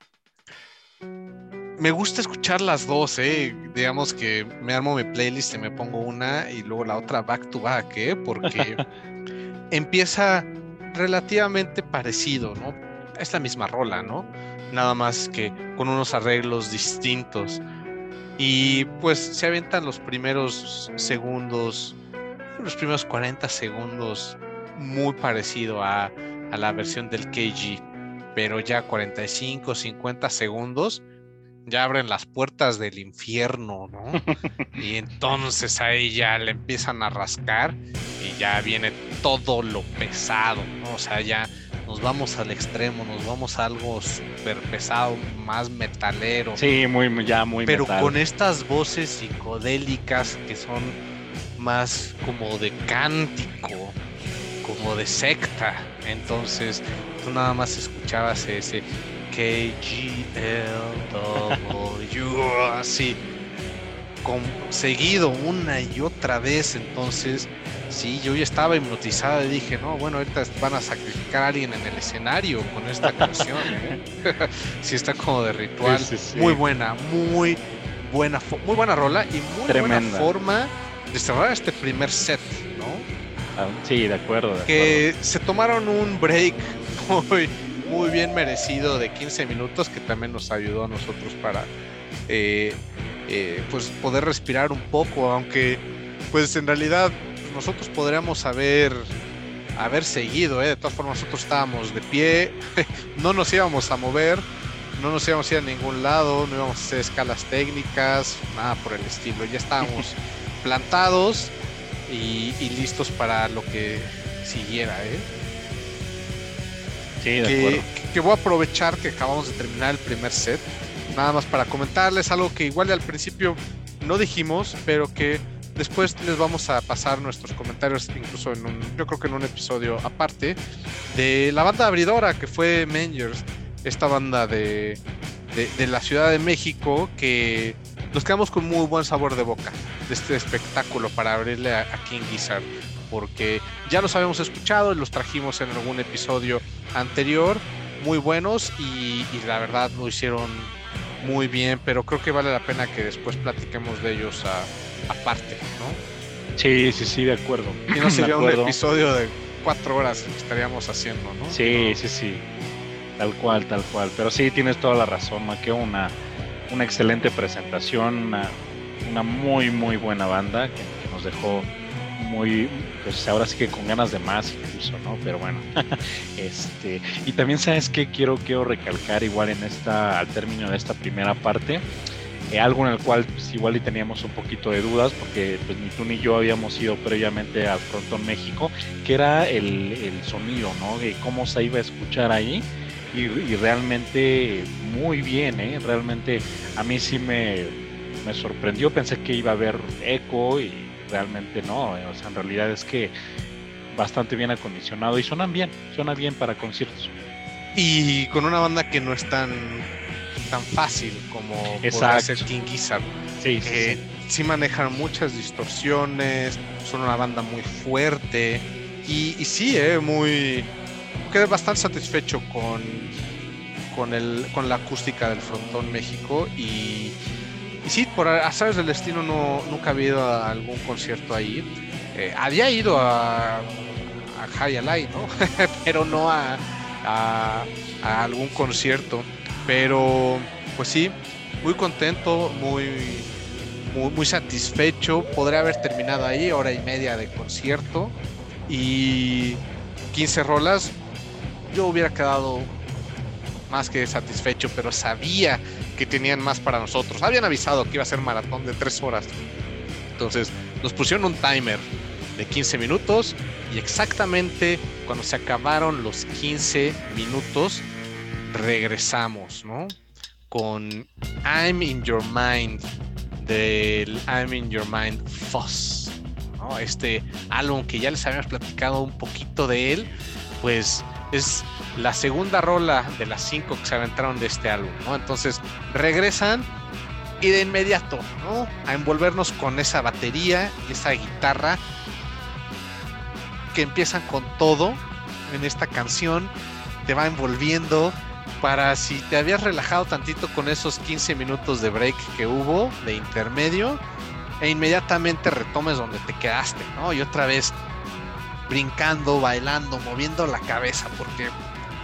Me gusta escuchar las dos, ¿eh? Digamos que me armo mi playlist y me pongo una y luego la otra back to back, ¿eh? Porque empieza relativamente parecido, ¿no? Es la misma rola, ¿no? nada más que con unos arreglos distintos. Y pues se aventan los primeros segundos, los primeros 40 segundos muy parecido a, a la versión del KG, pero ya 45, 50 segundos ya abren las puertas del infierno, ¿no? y entonces ahí ya le empiezan a rascar y ya viene todo lo pesado, ¿no? O sea, ya nos vamos al extremo, nos vamos a algo súper pesado, más metalero. Sí, muy, ya muy Pero con estas voces psicodélicas que son más como de cántico, como de secta. Entonces, tú nada más escuchabas ese KGLW así, seguido una y otra vez. Entonces, Sí, yo ya estaba hipnotizada y dije, no, bueno, ahorita van a sacrificar a alguien en el escenario con esta canción. ¿eh? sí, está como de ritual. Muy buena, muy, buena, muy buena rola y muy buena forma de cerrar este primer set, ¿no? Ah, sí, de acuerdo. que se tomaron un break muy, muy bien merecido de 15 minutos que también nos ayudó a nosotros para eh, eh, pues poder respirar un poco, aunque pues en realidad nosotros podríamos haber haber seguido, ¿eh? de todas formas nosotros estábamos de pie, no nos íbamos a mover, no nos íbamos a ir a ningún lado, no íbamos a hacer escalas técnicas, nada por el estilo, ya estábamos plantados y, listos para lo que siguiera. ¿eh? Sí, de que, acuerdo. que voy a aprovechar que acabamos de terminar el primer set, nada más para comentarles algo que igual al principio no dijimos, pero que Después les vamos a pasar nuestros comentarios, incluso en un, yo creo que en un episodio aparte, de la banda abridora que fue Mangers, esta banda de, de, la Ciudad de México que nos quedamos con muy buen sabor de boca de este espectáculo para abrirle a, King Gizzard, porque ya los habíamos escuchado y los trajimos en algún episodio anterior, muy buenos y, y la verdad lo hicieron muy bien, pero creo que vale la pena que después platiquemos de ellos aparte, ¿no? Sí, sí, sí, de acuerdo. Y no sería un episodio de cuatro horas que estaríamos haciendo, ¿no? Sí, sí, sí. Tal cual, tal cual. Pero sí, tienes toda la razón, Maqueo. Una, una excelente presentación, una, una muy, muy buena banda que, que, nos dejó muy, pues ahora sí que con ganas de más incluso, ¿no? Pero bueno, este, y también sabes que quiero, quiero recalcar igual en esta, al término de esta primera parte, eh, algo en el cual pues, igual y teníamos un poquito de dudas porque pues ni tú ni yo habíamos ido previamente al Frontón México, que era el, el, sonido, ¿no? De cómo se iba a escuchar ahí y, y realmente muy bien, ¿eh? Realmente a mí sí me, me sorprendió, pensé que iba a haber eco y realmente no, o sea, en realidad es que bastante bien acondicionado y suenan bien, suena bien para conciertos. Y con una banda que no es tan tan fácil como ser King Gizzard. Sí, sí, sí. manejan muchas distorsiones, son una banda muy fuerte y, y sí, eh, muy quedé bastante satisfecho con con el con la acústica del Frontón México y, sí, por azares del destino no nunca había ido a algún concierto ahí. Eh, había ido a, a High Alive, ¿no? pero no a, a, a algún concierto. Pero, pues sí, muy contento, muy, muy, satisfecho. Podría haber terminado ahí, hora y media de concierto. Y 15 rolas. Yo hubiera quedado más que satisfecho, pero sabía que tenían más para nosotros. Habían avisado que iba a ser maratón de 3 horas. Entonces nos pusieron un timer de 15 minutos y exactamente cuando se acabaron los 15 minutos regresamos, ¿no? Con I'm in Your Mind del I'm in Your Mind ¿no? Este álbum que ya les habíamos platicado un poquito de él, pues es la segunda rola de las cinco que se aventaron de este álbum, ¿no? Entonces regresan y de inmediato, ¿no? A envolvernos con esa batería y esa guitarra que empiezan con todo en esta canción, te va envolviendo, para si te habías relajado tantito con esos 15 minutos de break que hubo, de intermedio, e inmediatamente retomes donde te quedaste, ¿no? Y otra vez brincando, bailando, moviendo la cabeza, porque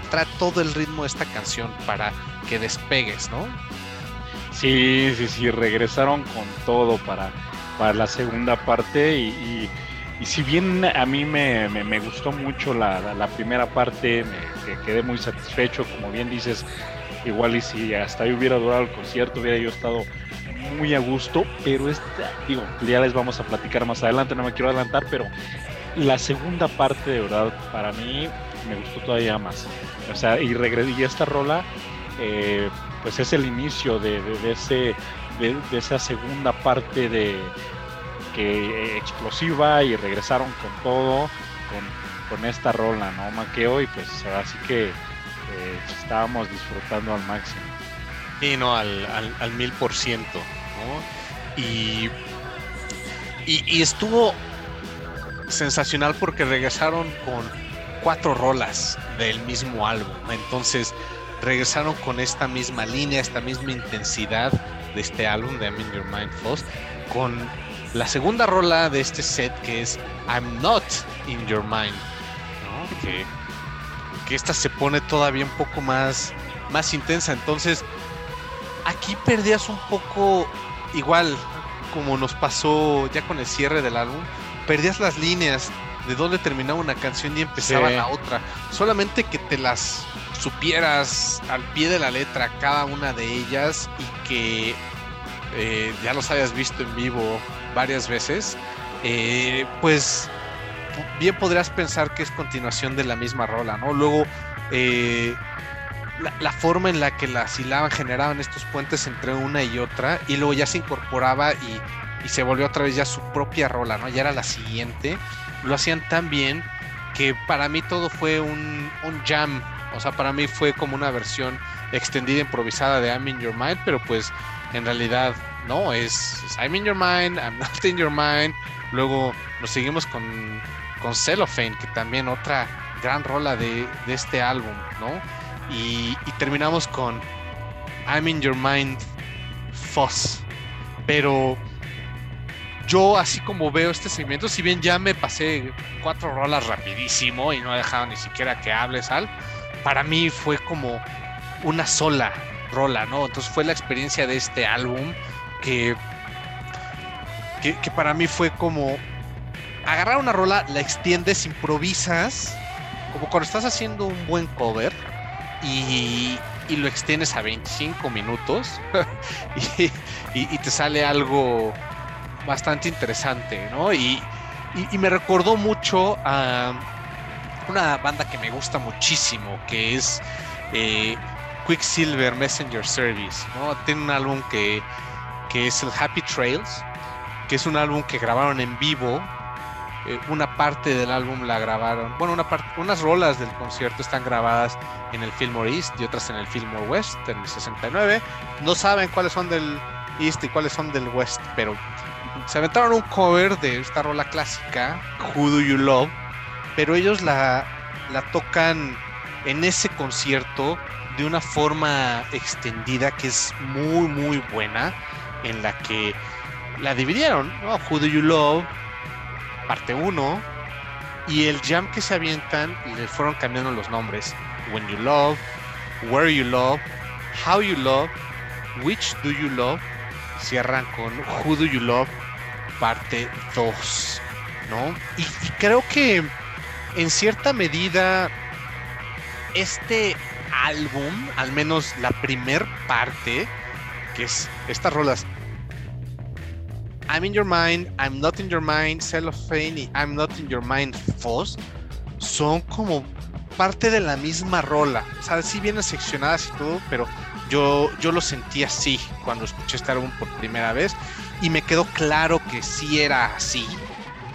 trae todo el ritmo de esta canción para que despegues, ¿no? Sí, sí, sí, regresaron con todo para, para la segunda parte y, y, si bien a mí me, me, gustó mucho la, la primera parte, me, que quedé muy satisfecho, como bien dices, igual y si hasta ahí hubiera durado el concierto, hubiera yo estado muy a gusto, pero esta, digo, ya les vamos a platicar más adelante, no me quiero adelantar, pero la segunda parte de verdad para mí me gustó todavía más. O sea, y, y esta rola, eh, pues es el inicio de, de, ese, de, esa segunda parte de que explosiva y regresaron con todo, con con esta rola, ¿no? Maqueo y pues así que eh, estábamos disfrutando al máximo. Y no, al, al, mil por ciento, ¿no? Y, y, estuvo sensacional porque regresaron con cuatro rolas del mismo álbum. Entonces regresaron con esta misma línea, esta misma intensidad de este álbum de I'm in Your Mind Foss con la segunda rola de este set que es I'm Not in Your Mind, que, que esta se pone todavía un poco más, más intensa. Entonces, aquí perdías un poco, igual como nos pasó ya con el cierre del álbum, perdías las líneas de dónde terminaba una canción y empezaba la otra. Solamente que te las supieras al pie de la letra cada una de ellas y que eh, ya los hayas visto en vivo varias veces, eh, pues bien podrías pensar que es continuación de la misma rola, ¿no? Luego, eh, la, forma en la que la hilaban generaban estos puentes entre una y otra, y luego ya se incorporaba y, y se volvió otra vez ya su propia rola, ¿no? Ya era la siguiente. Lo hacían tan bien que para mí todo fue un, un jam. O sea, para mí fue como una versión extendida, improvisada de I'm in Your Mind, pero pues en realidad no, es, I'm in Your Mind, I'm not in Your Mind. Luego nos seguimos con, con Cellophane, que también otra gran rola de, de este álbum, ¿no? Y, terminamos con I'm in Your Mind Fuss. Pero yo así como veo este segmento, si bien ya me pasé cuatro rolas rapidísimo y no he dejado ni siquiera que hables al, para mí fue como una sola rola, ¿no? Entonces fue la experiencia de este álbum que, que, para mí fue como agarrar una rola, la extiendes, improvisas, como cuando estás haciendo un buen cover y, y lo extiendes a 25 minutos y, y, te sale algo bastante interesante, ¿no? Y, me recordó mucho a una banda que me gusta muchísimo, que es eh, Quicksilver Messenger Service, ¿no? Tiene un álbum que, que es el Happy Trails, que es un álbum que grabaron en vivo. Eh, una parte del álbum la grabaron, bueno, una parte, unas rolas del concierto están grabadas en el Fillmore East y otras en el Fillmore West en el 69. No saben cuáles son del East y cuáles son del West, pero se aventaron un cover de esta rola clásica, Who Do You Love, pero ellos la, la tocan en ese concierto de una forma extendida que es muy muy buena en la que la dividieron, ¿no? Who Do You Love, parte 1, y el jam que se avientan le fueron cambiando los nombres. When You Love, Where You Love, How You Love, Which Do You Love, cierran con Who Do You Love, parte 2, ¿no? Y, creo que en cierta medida este álbum, al menos la primer parte, que es estas rolas. I'm in your mind, I'm not in your mind, Cellophane y I'm not in your mind, Foss, son como parte de la misma rola. O sea, sí vienen seccionadas y todo, pero yo, yo lo sentí así cuando escuché este álbum por primera vez y me quedó claro que sí era así.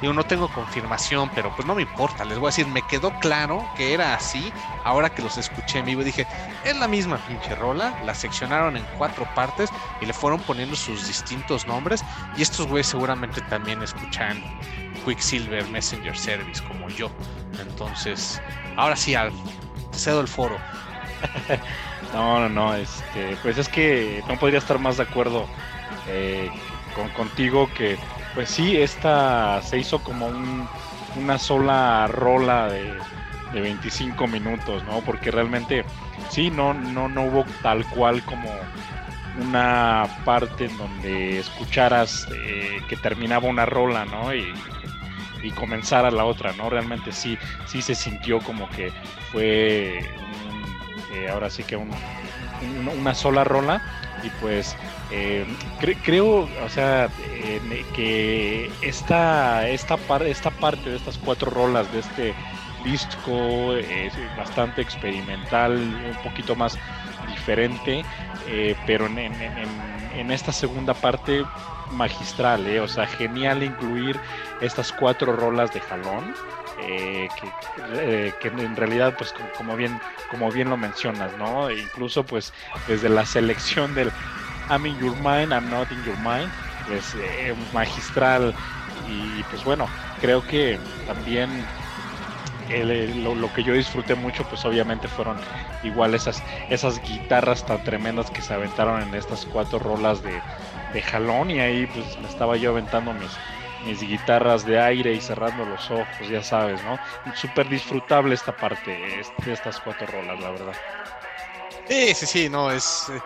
Yo no tengo confirmación, pero pues no me importa. Les voy a decir, me quedó claro que era así. Ahora que los escuché en vivo, dije, es la misma pinche rola. La seccionaron en cuatro partes y le fueron poniendo sus distintos nombres. Y estos güeyes seguramente también escuchan Quicksilver Messenger Service como yo. Entonces, ahora sí, Al, cedo el foro. no, no, no. Este, pues es que no podría estar más de acuerdo eh, con, contigo que pues sí, esta se hizo como una sola rola de, 25 minutos, ¿no? Porque realmente sí, no, no, no hubo tal cual como una parte en donde escucharas eh, que terminaba una rola, ¿no? Y, y, comenzara la otra, ¿no? Realmente sí, sí se sintió como que fue eh, ahora sí que una sola rola y pues eh, creo, o sea, que esta, esta, esta parte de estas cuatro rolas de este disco es bastante experimental, un poquito más diferente, eh, pero en, en, esta segunda parte magistral, eh, o sea, genial incluir estas cuatro rolas de jalón. Eh, que, que, en realidad pues como bien como bien lo mencionas no incluso pues desde la selección del I'm in your mind, I'm not in your mind, pues magistral. Y pues bueno, creo que también lo, que yo disfruté mucho, pues obviamente fueron igual esas, esas guitarras tan tremendas que se aventaron en estas cuatro rolas de, de jalón. Y ahí pues me estaba yo aventando mis, mis guitarras de aire y cerrando los ojos, ya sabes, ¿no? Súper disfrutable esta parte de estas cuatro rolas, la verdad. Sí, sí, sí, no, es... Eh,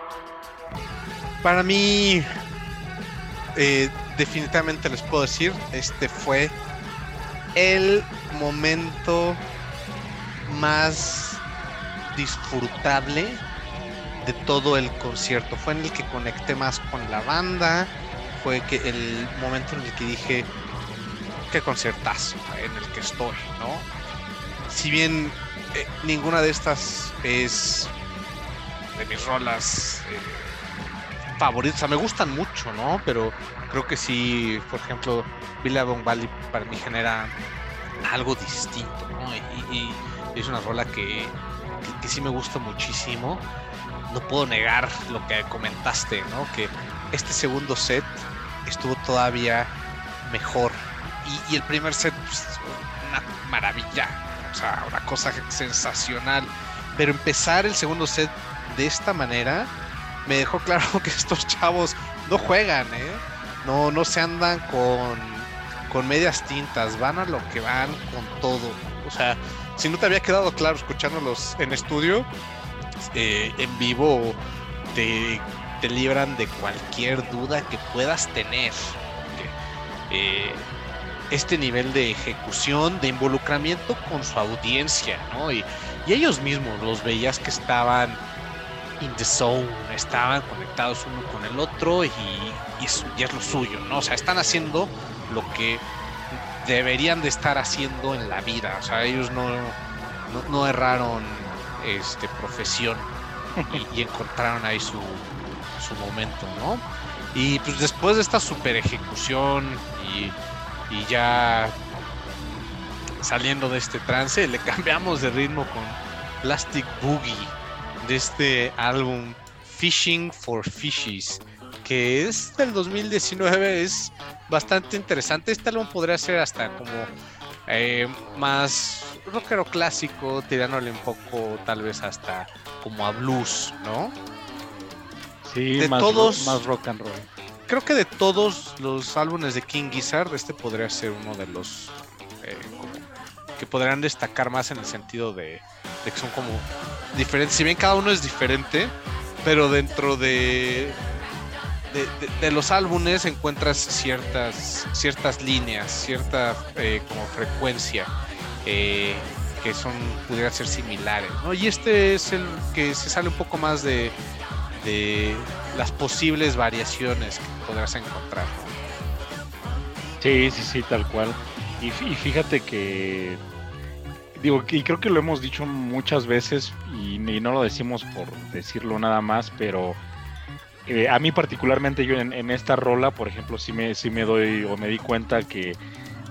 para mí, eh, definitivamente les puedo decir, este fue el momento más disfrutable de todo el concierto. Fue en el que conecté más con la banda, fue que el momento en el que dije qué conciertazo en el que estoy, ¿no? Si bien eh, ninguna de estas es de mis rolas eh, favoritas, o sea, me gustan mucho, ¿no? Pero creo que sí, por ejemplo, Billabong Valley para mí genera algo distinto, ¿no? Y, es una rola que, que, sí me gusta muchísimo. No puedo negar lo que comentaste, ¿no? Que este segundo set estuvo todavía mejor. Y, el primer set, pues, una maravilla. O sea, una cosa sensacional. Pero empezar el segundo set de esta manera me dejó claro que estos chavos no juegan, ¿eh? No, no se andan con, con medias tintas, van a lo que van con todo. O sea, si no te había quedado claro escuchándolos en estudio, eh, en vivo te, te, libran de cualquier duda que puedas tener. Eh, este nivel de ejecución, de involucramiento con su audiencia, ¿no? Y, ellos mismos los veías que estaban in the zone, estaban conectados uno con el otro y, es, lo suyo, ¿no? O sea, están haciendo lo que deberían de estar haciendo en la vida, o sea, ellos no, no, erraron este, profesión y, encontraron ahí su, su momento, ¿no? Y pues después de esta super ejecución y, ya saliendo de este trance, le cambiamos de ritmo con Plastic Boogie de este álbum Fishing for Fishies, que es del 2019, es bastante interesante. Este álbum podría ser hasta como eh, más rockero clásico, tirándole un poco tal vez hasta como a blues, ¿no? Sí, de más, todos, más rock and roll. Creo que de todos los álbumes de King Gizzard, este podría ser uno de los eh, que podrían destacar más en el sentido de, que son como diferentes. Si bien cada uno es diferente, pero dentro de, de, los álbumes encuentras ciertas, ciertas líneas, cierta eh, como frecuencia. Eh, que son pudieran ser similares, Y este es el que se sale un poco más de, de las posibles variaciones que podrás encontrar. Sí, sí, sí, tal cual. Y, fíjate que digo, y creo que lo hemos dicho muchas veces y, no lo decimos por decirlo nada más, pero eh, a mí particularmente yo en, esta rola, por ejemplo, sí me, sí me doy o me di cuenta que,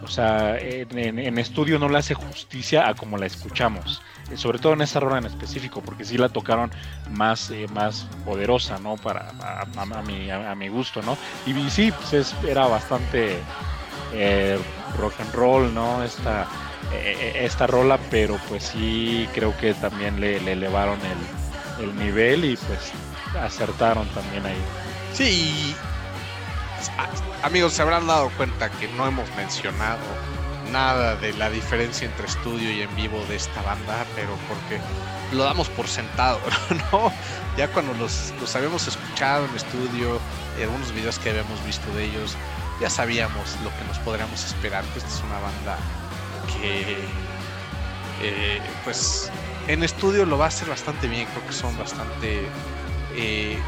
o sea, en, estudio no le hace justicia a como la escuchamos, eh, sobre todo en esta rola en específico, porque sí la tocaron más, eh, más poderosa, ¿no? Para a, mi, a, mi gusto, ¿no? Y, sí, pues era bastante rock and roll, ¿no? Esta eh, esta rola, pero pues sí creo que también le, elevaron el, nivel y pues acertaron también ahí. Sí, amigos, se habrán dado cuenta que no hemos mencionado nada de la diferencia entre estudio y en vivo de esta banda, pero porque lo damos por sentado, ¿no? Ya cuando los, los habíamos escuchado en estudio, en algunos videos que habíamos visto de ellos, ya sabíamos lo que nos podríamos esperar, esta es una banda que eh, pues en estudio lo va a hacer bastante bien, creo que son bastante eh,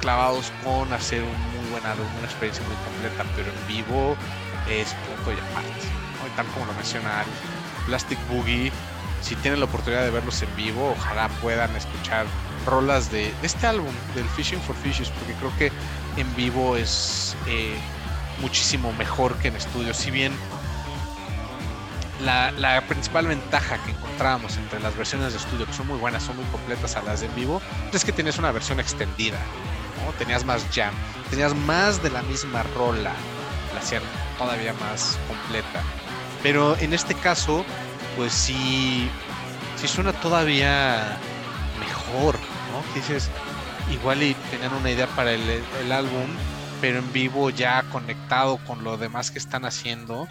clavados con hacer un muy buen álbum, una experiencia muy completa, pero en vivo es punto y aparte. ¿no? tal como lo menciona Plastic Boogie, si tienen la oportunidad de verlos en vivo, ojalá puedan escuchar rolas de, este álbum, del Fishing for Fishes, porque creo que en vivo es eh, muchísimo mejor que en estudio. Si bien la, principal ventaja que encontrábamos entre las versiones de estudio, que son muy buenas, son muy completas a las de en vivo, es que tenías una versión extendida, ¿no? Tenías más jam, tenías más de la misma rola, la hacían todavía más completa. Pero en este caso, pues sí, sí suena todavía mejor, ¿no? Dices, igual y tenían una idea para el, el álbum, pero en vivo ya conectado con lo demás que están haciendo,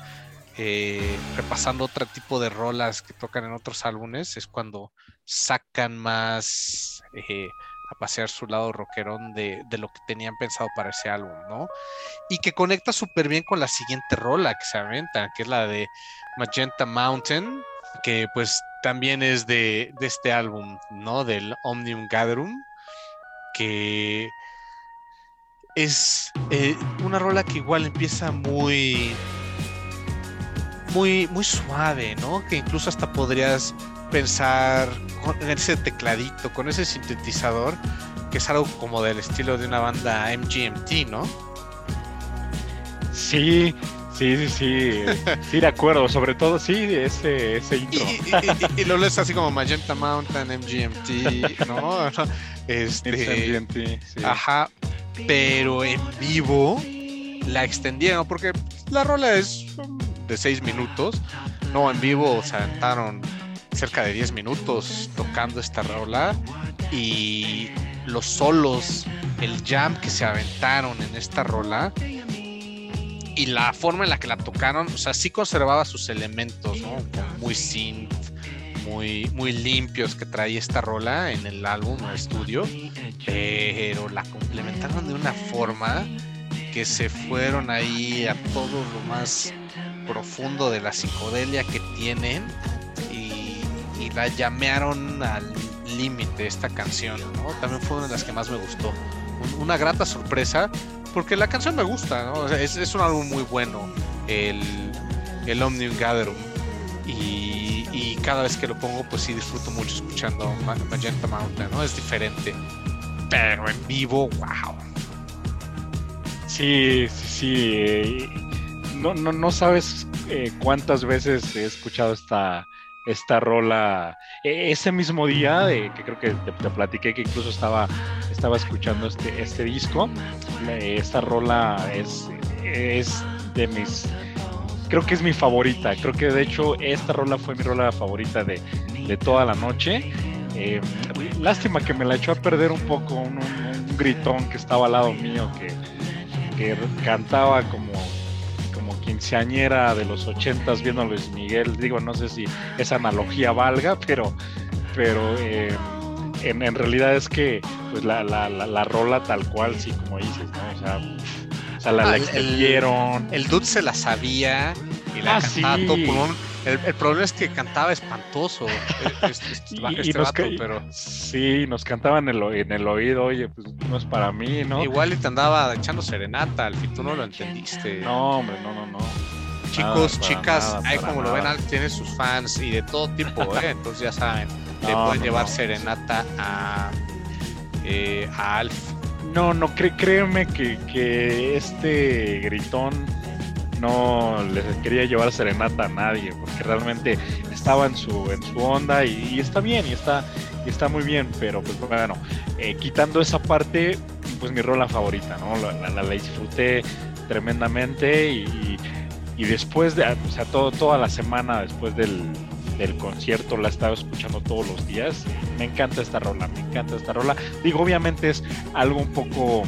eh, repasando otro tipo de rolas que tocan en otros álbumes, es cuando sacan más eh, a pasear su lado rockerón de, de, lo que tenían pensado para ese álbum, ¿no? Y que conecta súper bien con la siguiente rola que se aventa, que es la de Magenta Mountain, que pues también es de, de este álbum, ¿no? Del Omnium Gatherum, que es eh, una rola que igual empieza muy muy muy suave, ¿no? Que incluso hasta podrías pensar con ese tecladito, con ese sintetizador, que es algo como del estilo de una banda MGMT, ¿no? Sí, sí, sí, sí, sí, de acuerdo, sobre todo sí, ese, ese intro. Y, y, y, y lo lees así como Magenta Mountain, MGMT, ¿no? Este, MGMT, sí. Ajá, pero en vivo la extendieron porque la rola es de 6 minutos. No, en vivo se aventaron cerca de 10 minutos tocando esta rola y los solos, el jam que se aventaron en esta rola y la forma en la que la tocaron, o sea, sí conservaba sus elementos, ¿no? Muy synth, muy, muy limpios que traía esta rola en el álbum o estudio, pero la complementaron de una forma que se fueron ahí a todo lo más profundo de la psicodelia que tienen y, y la llamearon al límite esta canción, ¿no? También fue una de las que más me gustó. Una grata sorpresa, porque la canción me gusta, ¿no? Es, es, un álbum muy bueno, el, el Omnium Gatherum. Y, y, cada vez que lo pongo, pues sí disfruto mucho escuchando Magenta Mountain, ¿no? Es diferente. Pero en vivo, wow. Sí, sí, sí. No, no, no sabes eh, cuántas veces he escuchado esta, esta rola e, ese mismo día, que creo que te, te, platiqué que incluso estaba, estaba escuchando este, este disco. Esta rola es, es de mis. Creo que es mi favorita. Creo que de hecho esta rola fue mi rola favorita de, de toda la noche. Eh, lástima que me la echó a perder un poco un, un, gritón que estaba al lado mío que, que cantaba como quinceañera de los ochentas viendo a Luis Miguel. Digo, no sé si esa analogía valga, pero, pero eh, en, en, realidad es que pues la, la, la, la, rola tal cual, sí, como dices, ¿no? O sea, o sea la, ah. El, el, dude se la sabía y la ah, cantaba sí. todo pulmón. El, el, problema es que cantaba espantoso. Este, este, y, y nos vato, pero... Sí, nos cantaban en el, en el, oído, oye, pues no es para mí, ¿no? Igual y te andaba echando serenata, al fin tú no lo entendiste. No, hombre, no, no, no. Chicos, nada, chicas, nada, ahí como nada. lo ven, tiene sus fans y de todo tipo, ¿eh? Entonces ya saben, le no, pueden no, llevar serenata a, eh, a Alf. No, no, cré, créeme que, que este gritón no le quería llevar serenata a nadie, porque realmente estaba en su, en su onda y, está bien, y está, está muy bien, pero pues bueno, eh, quitando esa parte, pues mi rola favorita, ¿no? La, la, la disfruté tremendamente y, y, después de, o sea, todo, toda la semana después del, del concierto la he estado escuchando todos los días. Me encanta esta rola, me encanta esta rola. Digo, obviamente es algo un poco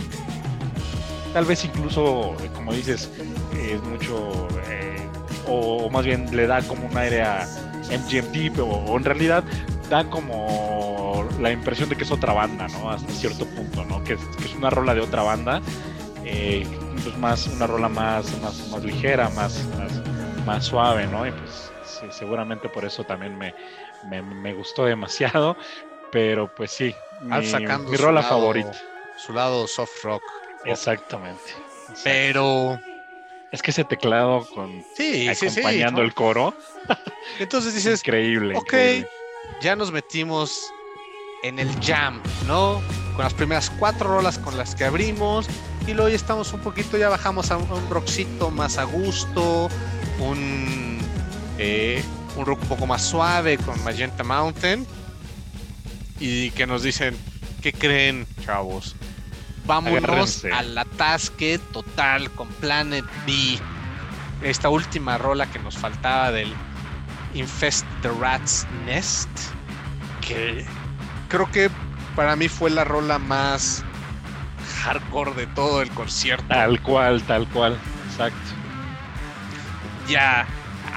tal vez incluso, como dices, es mucho, eh, o, o, más bien le da como un aire a MGMT, o, o, en realidad da como la impresión de que es otra banda, ¿no? Hasta cierto punto, ¿no? Que es, que es una rola de otra banda, eh, pues más, una rola más, más, más ligera, más, más, más, suave, ¿no? Y pues sí, seguramente por eso también me, me, me, gustó demasiado, pero pues sí, mi, mi rola lado, favorita. Su lado soft rock. Exactamente. exactamente. Pero es que ese teclado con sí, acompañando sí, sí, ¿no? el coro. Entonces dices, increíble. Ok, increíble. ya nos metimos en el jam, ¿no? Con las primeras cuatro rolas con las que abrimos y luego ya estamos un poquito, ya bajamos a un, un rockcito más a gusto, un eh, un rock un poco más suave con Magenta Mountain y que nos dicen, ¿qué creen, chavos? Vámonos Agárrense. al atasque total con Planet B. Esta última rola que nos faltaba del Infest the Rat's Nest, que creo que para mí fue la rola más hardcore de todo el concierto. Tal cual, tal cual, exacto. Ya,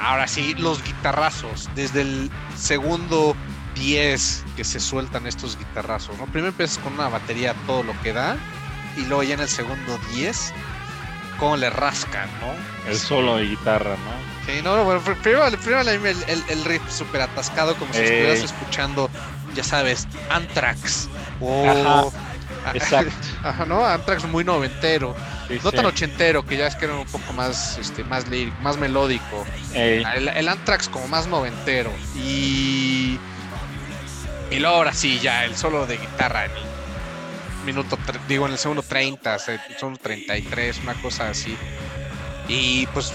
ahora sí, los guitarrazos, desde el segundo 10 que se sueltan estos guitarrazos, ¿no? Primero empiezas con una batería todo lo que da, y luego ya en el segundo 10, cómo le rascan, ¿no? El solo de guitarra, ¿no? Sí, no, bueno, primero, primero el, el, el riff súper atascado, como si estuvieras escuchando, ya sabes, Anthrax o Exacto. Ajá, ¿no? Anthrax muy noventero. no tan ochentero, que ya es que era un poco más, este, más lírico, más melódico. El, el, Anthrax como más noventero. Y. Y luego ahora sí, ya, el solo de guitarra en el minuto, digo, en el segundo 30, son 33, una cosa así. Y pues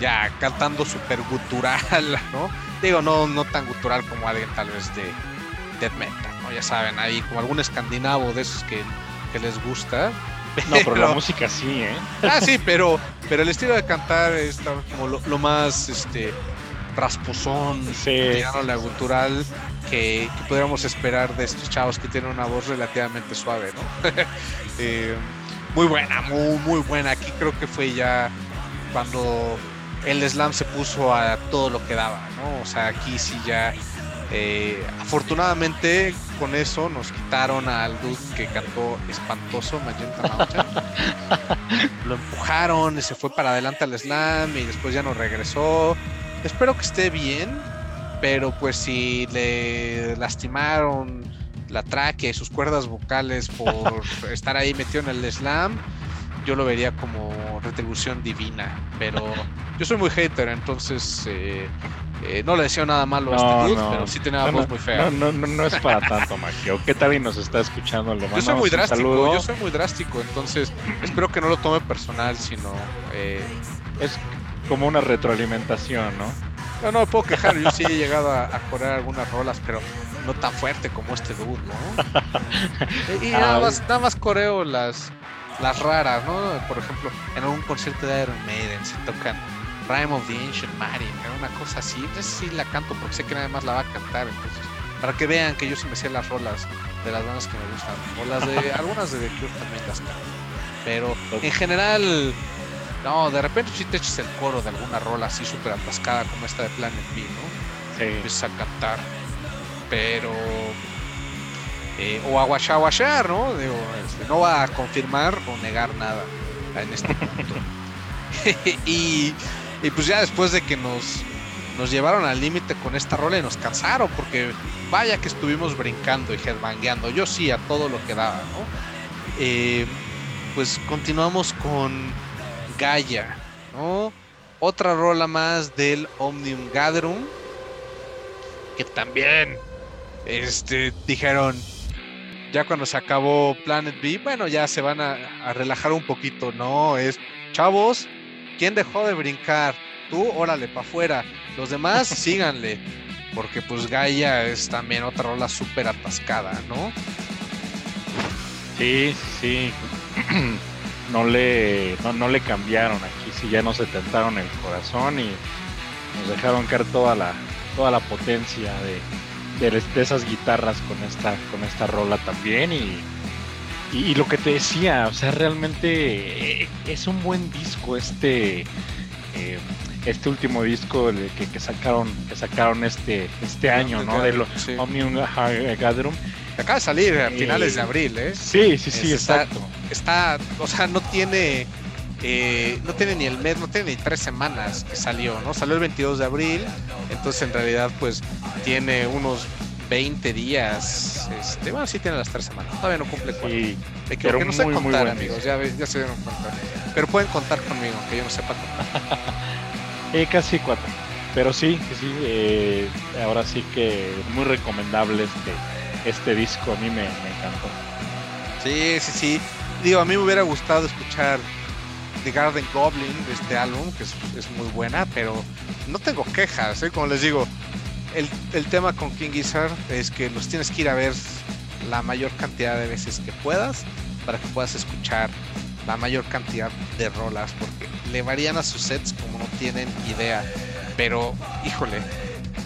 ya cantando súper gutural, ¿no? Digo, no, no tan gutural como alguien tal vez de death metal ya saben, ahí como algún escandinavo de esos que, les gusta. No, pero la música sí, ¿eh? Ah, sí, pero, pero el estilo de cantar está como lo, más este rasposón, sí. la cultural que, que podríamos esperar de estos chavos que tienen una voz relativamente suave, ¿no? Eh, muy buena, muy, muy buena. Aquí creo que fue ya cuando el slam se puso a todo lo que daba, ¿no? O sea, aquí sí ya eh, afortunadamente con eso nos quitaron al dude que cantó espantoso, Magenta Mountain. Lo empujaron y se fue para adelante al slam y después ya no regresó. Espero que esté bien, pero pues si le lastimaron la tráquea y sus cuerdas vocales por estar ahí metido en el slam, yo lo vería como retribución divina. Pero yo soy muy hater, entonces eh, eh, no le deseo nada malo a este dude, pero sí tiene una voz muy fea. No, no, no, es para tanto, Maquio. ¿Qué tal y nos está escuchando? Le yo soy muy drástico, yo soy muy drástico, entonces espero que no lo tome personal, sino eh, es como una retroalimentación, ¿no? No, no me puedo quejar, yo sí he llegado a, a correr algunas rolas, pero no tan fuerte como este dude, ¿no? y nada más, nada más coreo las, las raras, ¿no? Por ejemplo, en algún concierto de Iron Maiden se tocan Rime of the Ancient Marine, una cosa así. No sé si la canto porque sé que nada más la va a cantar, entonces, para que vean que yo sí me sé las rolas de las bandas que me gustan, o las de algunas de The Cure también las canto. Pero en general, no, de repente si te eches el coro de alguna rola así súper atascada como esta de Planet B, ¿no? Sí. Empiezas a cantar. Pero. Eh, o a guachar, ¿no? Digo, este, no va a confirmar o negar nada en este punto. y y pues ya después de que nos, nos llevaron al límite con esta rola y nos cansaron, porque vaya que estuvimos brincando y headbangueando. Yo sí, a todo lo que daba, ¿no? Eh, pues continuamos con Gaia, ¿no? Otra rola más del Omnium Gatherum, que también este, dijeron, ya cuando se acabó Planet B, bueno, ya se van a, relajar un poquito, ¿no? Es, chavos, ¿Quién dejó de brincar? Tú, órale, para afuera. Los demás, síganle. Porque pues Gaia es también otra rola súper atascada, ¿no? Sí, sí. no le, no, le cambiaron aquí, sí ya no se tentaron el corazón y nos dejaron caer toda la, toda la potencia de, de, esas guitarras con esta, con esta rola también y y, lo que te decía, o sea, realmente eh, es un buen disco este eh, este último disco que, que, sacaron que sacaron este este año, ¿no? De los Omnium Gatherum. Acaba de salir a finales de abril, ¿eh? Sí, sí, sí, exacto. Está, o sea, no tiene eh, no tiene ni el mes, no tiene ni tres semanas que salió, ¿no? Salió el 22 de abril, entonces en realidad pues tiene unos 20 días. Este, bueno, sí tiene las tres semanas. Todavía no cumple cuatro. Sí, que no sé contar, amigos. Ya, ya se dieron cuenta. Pero pueden contar conmigo, que yo no sepa contar. eh, casi cuatro. Pero sí, sí, eh, ahora sí que muy recomendable este, este disco. A mí me, encantó. Sí, sí, sí. Digo, a mí me hubiera gustado escuchar The Garden Goblin este álbum, que es, es muy buena, pero no tengo quejas, ¿eh? como les digo, el, tema con King Gizzard es que los tienes que ir a ver la mayor cantidad de veces que puedas para que puedas escuchar la mayor cantidad de rolas porque le varían a sus sets como no tienen idea pero híjole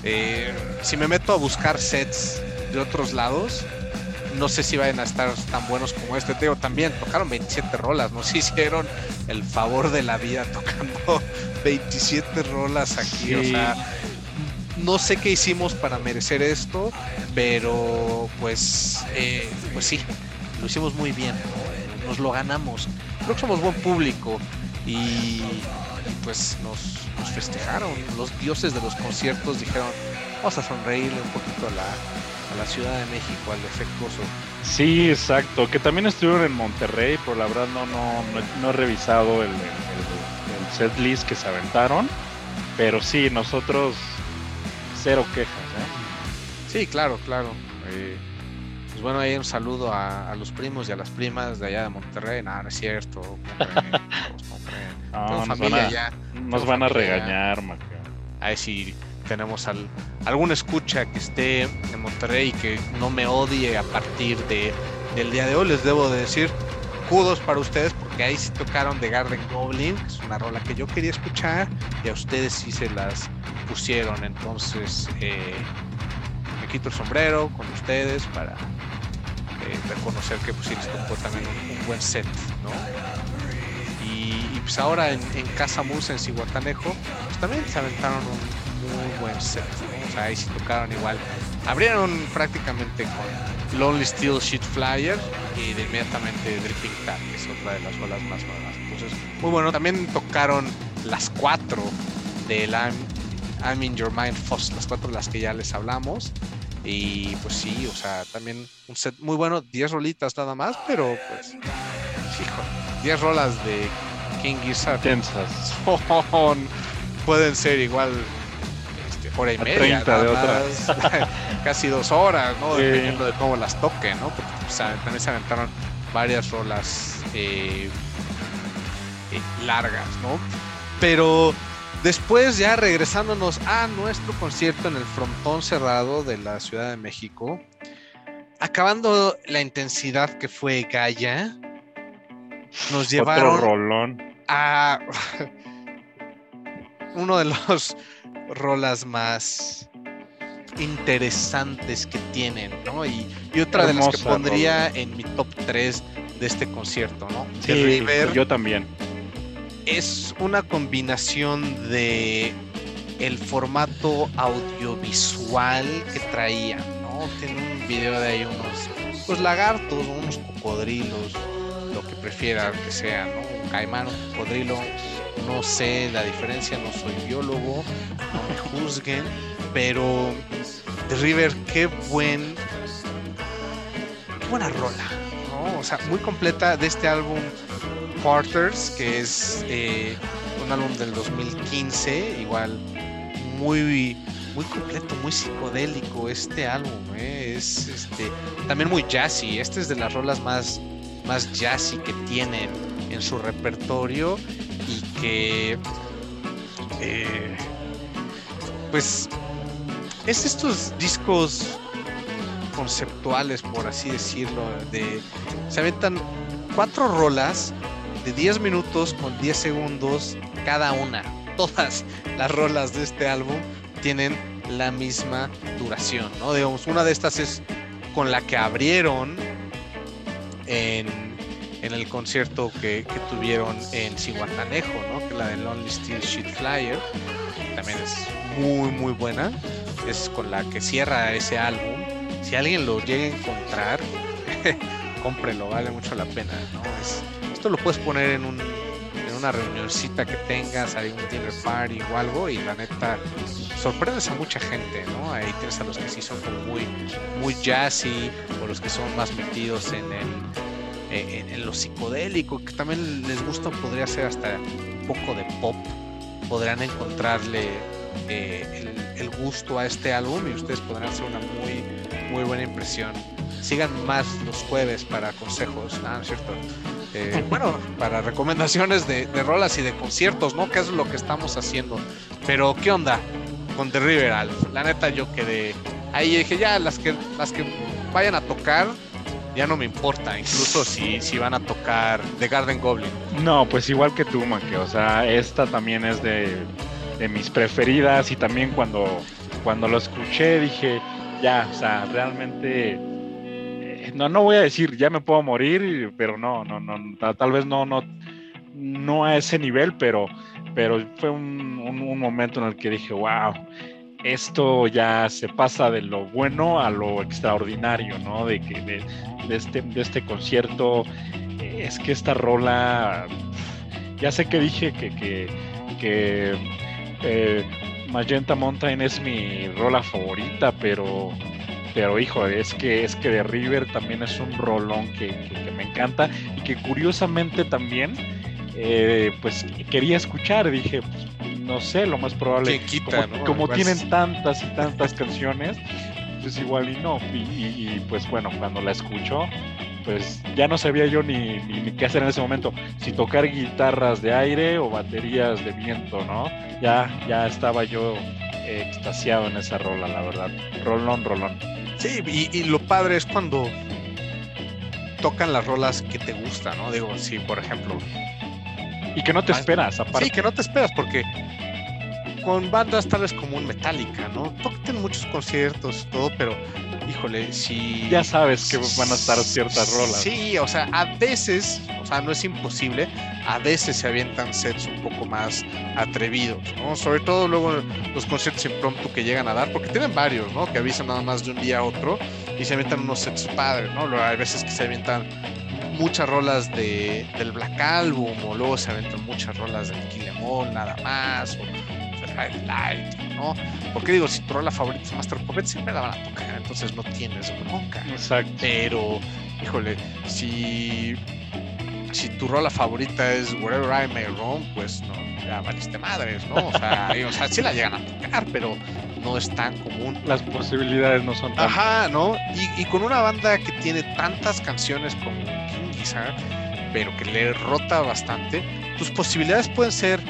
Eh, si me meto a buscar sets de otros lados, no sé si vayan a estar tan buenos como este. Teo también tocaron 27 rolas, nos hicieron el favor de la vida tocando 27 rolas aquí. O sea, no sé qué hicimos para merecer esto, pero pues, eh, pues sí, lo hicimos muy bien, nos lo ganamos. Creo que somos buen público y, pues nos, nos, festejaron. Los dioses de los conciertos dijeron, vamos a sonreírle un poquito a la, a la Ciudad de México, al defectuoso. Sí, exacto, que también estuvieron en Monterrey, pero la verdad no, no, no, he revisado el, el, el set list que se aventaron, pero sí, nosotros cero quejas. ¿eh? Sí, claro, claro. Eh, pues bueno, ahí un saludo a, los primos y a las primas de allá de Monterrey. Nada, no es cierto. no, nos van a, ya, nos van a regañar, Ahí sí tenemos al, algún escucha que esté en Monterrey y que no me odie a partir de, del día de hoy. Les debo de decir, kudos para ustedes porque ahí sí tocaron de Garden Goblin, que es una rola que yo quería escuchar y a ustedes sí se las pusieron. Entonces eh, me quito el sombrero con ustedes para eh, reconocer que pues sí les tocó también un, buen set. Y, pues ahora en, Casa Musa, en Cihuatanejo, pues también se aventaron un muy buen set, O sea, ahí sí tocaron igual. Abrieron prácticamente con Lonely Steel Sheet Flyer y de inmediatamente Dripping Tap, que es otra de las olas más nuevas. Entonces, muy bueno. También tocaron las cuatro del I'm in Your Mind Foss, las cuatro de las que ya les hablamos. Y pues sí, o sea, también un set muy bueno, 10 rolitas nada más, pero pues, hijo, 10 rolas de King Gizzard. Tensas. pueden ser igual hora y media. de otras. casi dos horas, ¿no? Dependiendo de cómo las toquen, ¿no? Porque pues, también se aventaron varias rolas eh, eh, largas, ¿no? Pero Después ya regresándonos a nuestro concierto en el frontón cerrado de la Ciudad de México, acabando la intensidad que fue Gaia, nos llevaron a uno de los rolas más interesantes que tienen, ¿no? Y, otra de las que pondría en mi top 3 de este concierto, ¿no? Sí, yo también es una combinación de el formato audiovisual que traía, ¿no? Tiene un video de ahí unos pues lagartos, unos cocodrilos, lo que prefieran que sea, ¿no? Un caimán, un cocodrilo, no sé la diferencia, no soy biólogo, no me juzguen, pero The River, qué buen, qué buena rola. O sea, muy completa de este álbum Quarters, que es eh, un álbum del 2015, igual muy muy completo, muy psicodélico este álbum, eh, es este también muy jazzy, este es de las rolas más más jazzy que tienen en su repertorio y que eh, pues es estos discos conceptuales por así decirlo de se aventan cuatro rolas de 10 minutos con 10 segundos cada una. Todas las rolas de este álbum tienen la misma duración, ¿no? Digamos, una de estas es con la que abrieron en, en el concierto que, tuvieron en Cihuatanejo, ¿no? Que la de Lonely Steel Sheet Flyer, también es muy, muy buena. Es con la que cierra ese álbum. Si alguien lo llega a encontrar, cómprelo, vale mucho la pena, ¿no? Es, esto lo puedes poner en, un, una reunioncita que tengas, hay un dinner party o algo, y la neta sorprendes a mucha gente, ¿no? Ahí tienes a los que sí son como muy, muy jazzy, o los que son más metidos en el, en, lo psicodélico, que también les gusta, podría ser hasta un poco de pop, podrán encontrarle eh, el, gusto a este álbum y ustedes podrán hacer una muy, muy buena impresión. Sigan más los jueves para consejos, ¿no es cierto? Eh, bueno, para recomendaciones de, rolas y de conciertos, ¿no? Que es lo que estamos haciendo. Pero, ¿qué onda con The River La neta, yo quedé. Ahí dije, ya, las que, las que vayan a tocar, ya no me importa, incluso si, si van a tocar The Garden Goblin. No, pues igual que tú, Maque, o sea, esta también es de, de mis preferidas y también cuando cuando lo escuché dije, ya, o sea, realmente, eh, no, no voy a decir, ya me puedo morir, pero no, no, no, tal vez no, no, no a ese nivel, pero, pero fue un, un, momento en el que dije, wow, esto ya se pasa de lo bueno a lo extraordinario, ¿no? De que de, este, de este concierto, es que esta rola, ya sé que dije que, que, que eh, Magenta Mountain es mi rola favorita, pero pero hijo, es que es que de River también es un rolón que, me encanta y que curiosamente también eh, pues quería escuchar, dije, pues, no sé, lo más probable, como, tienen tantas y tantas canciones, pues igual y no, y, pues bueno, cuando la escucho, pues ya no sabía yo ni, ni, qué hacer en ese momento, si tocar guitarras de aire o baterías de viento, ¿no? Ya, ya estaba yo extasiado en esa rola, la verdad. Rolón, rolón. Sí, y, lo padre es cuando tocan las rolas que te gustan, ¿no? Digo, sí, por ejemplo. Y que no te esperas, aparte. Sí, que no te esperas, porque con bandas tales como un Metallica, ¿no? Tocan muchos conciertos, todo, pero híjole, si... Ya sabes que van a estar ciertas rolas. Sí, o sea, a veces, o sea, no es imposible, a veces se avientan sets un poco más atrevidos, ¿no? Sobre todo luego los conciertos impromptu que llegan a dar, porque tienen varios, ¿no? Que avisan nada más de un día a otro y se avientan unos sets padres, ¿no? Hay veces que se avientan muchas rolas de, del Black Album o luego se aventan muchas rolas del Kilemon nada más o Light, ¿no? Porque digo, si tu rola favorita es Master Puppet, siempre la van a tocar, entonces no tienes bronca. Exacto. Pero, híjole, si, si tu rola favorita es Wherever I May Roam, pues no, ya valiste madres, ¿no? O sea, o sea, sí la llegan a tocar, pero no es tan común. Las posibilidades no son tan. Ajá, ¿no? Y, y con una banda que tiene tantas canciones como Pero que le rota bastante, tus posibilidades pueden ser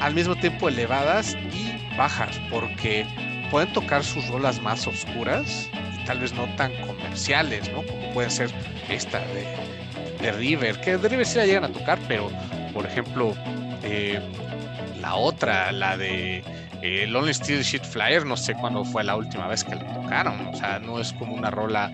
al mismo tiempo elevadas y bajas, porque pueden tocar sus rolas más oscuras y tal vez no tan comerciales, ¿no? Como puede ser esta de, River, que de River sí la llegan a tocar, pero por ejemplo, eh, la otra, la de eh, Lonely Steel Sheet Flyer, no sé cuándo fue la última vez que la tocaron, o sea, no es como una rola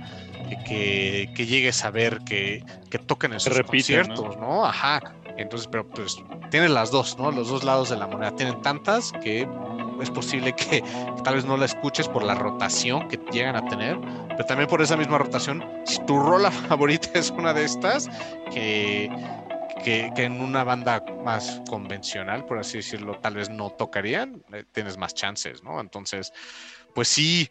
que, que llegues a ver que, que toquen en sus conciertos, ¿no? Ajá. Entonces, pero pues tiene las dos, ¿no? Los dos lados de la moneda. Tienen tantas que es posible que, tal vez no la escuches por la rotación que llegan a tener, pero también por esa misma rotación, si tu rola favorita es una de estas, que, que, en una banda más convencional, por así decirlo, tal vez no tocarían, eh, tienes más chances, ¿no? Entonces, pues sí,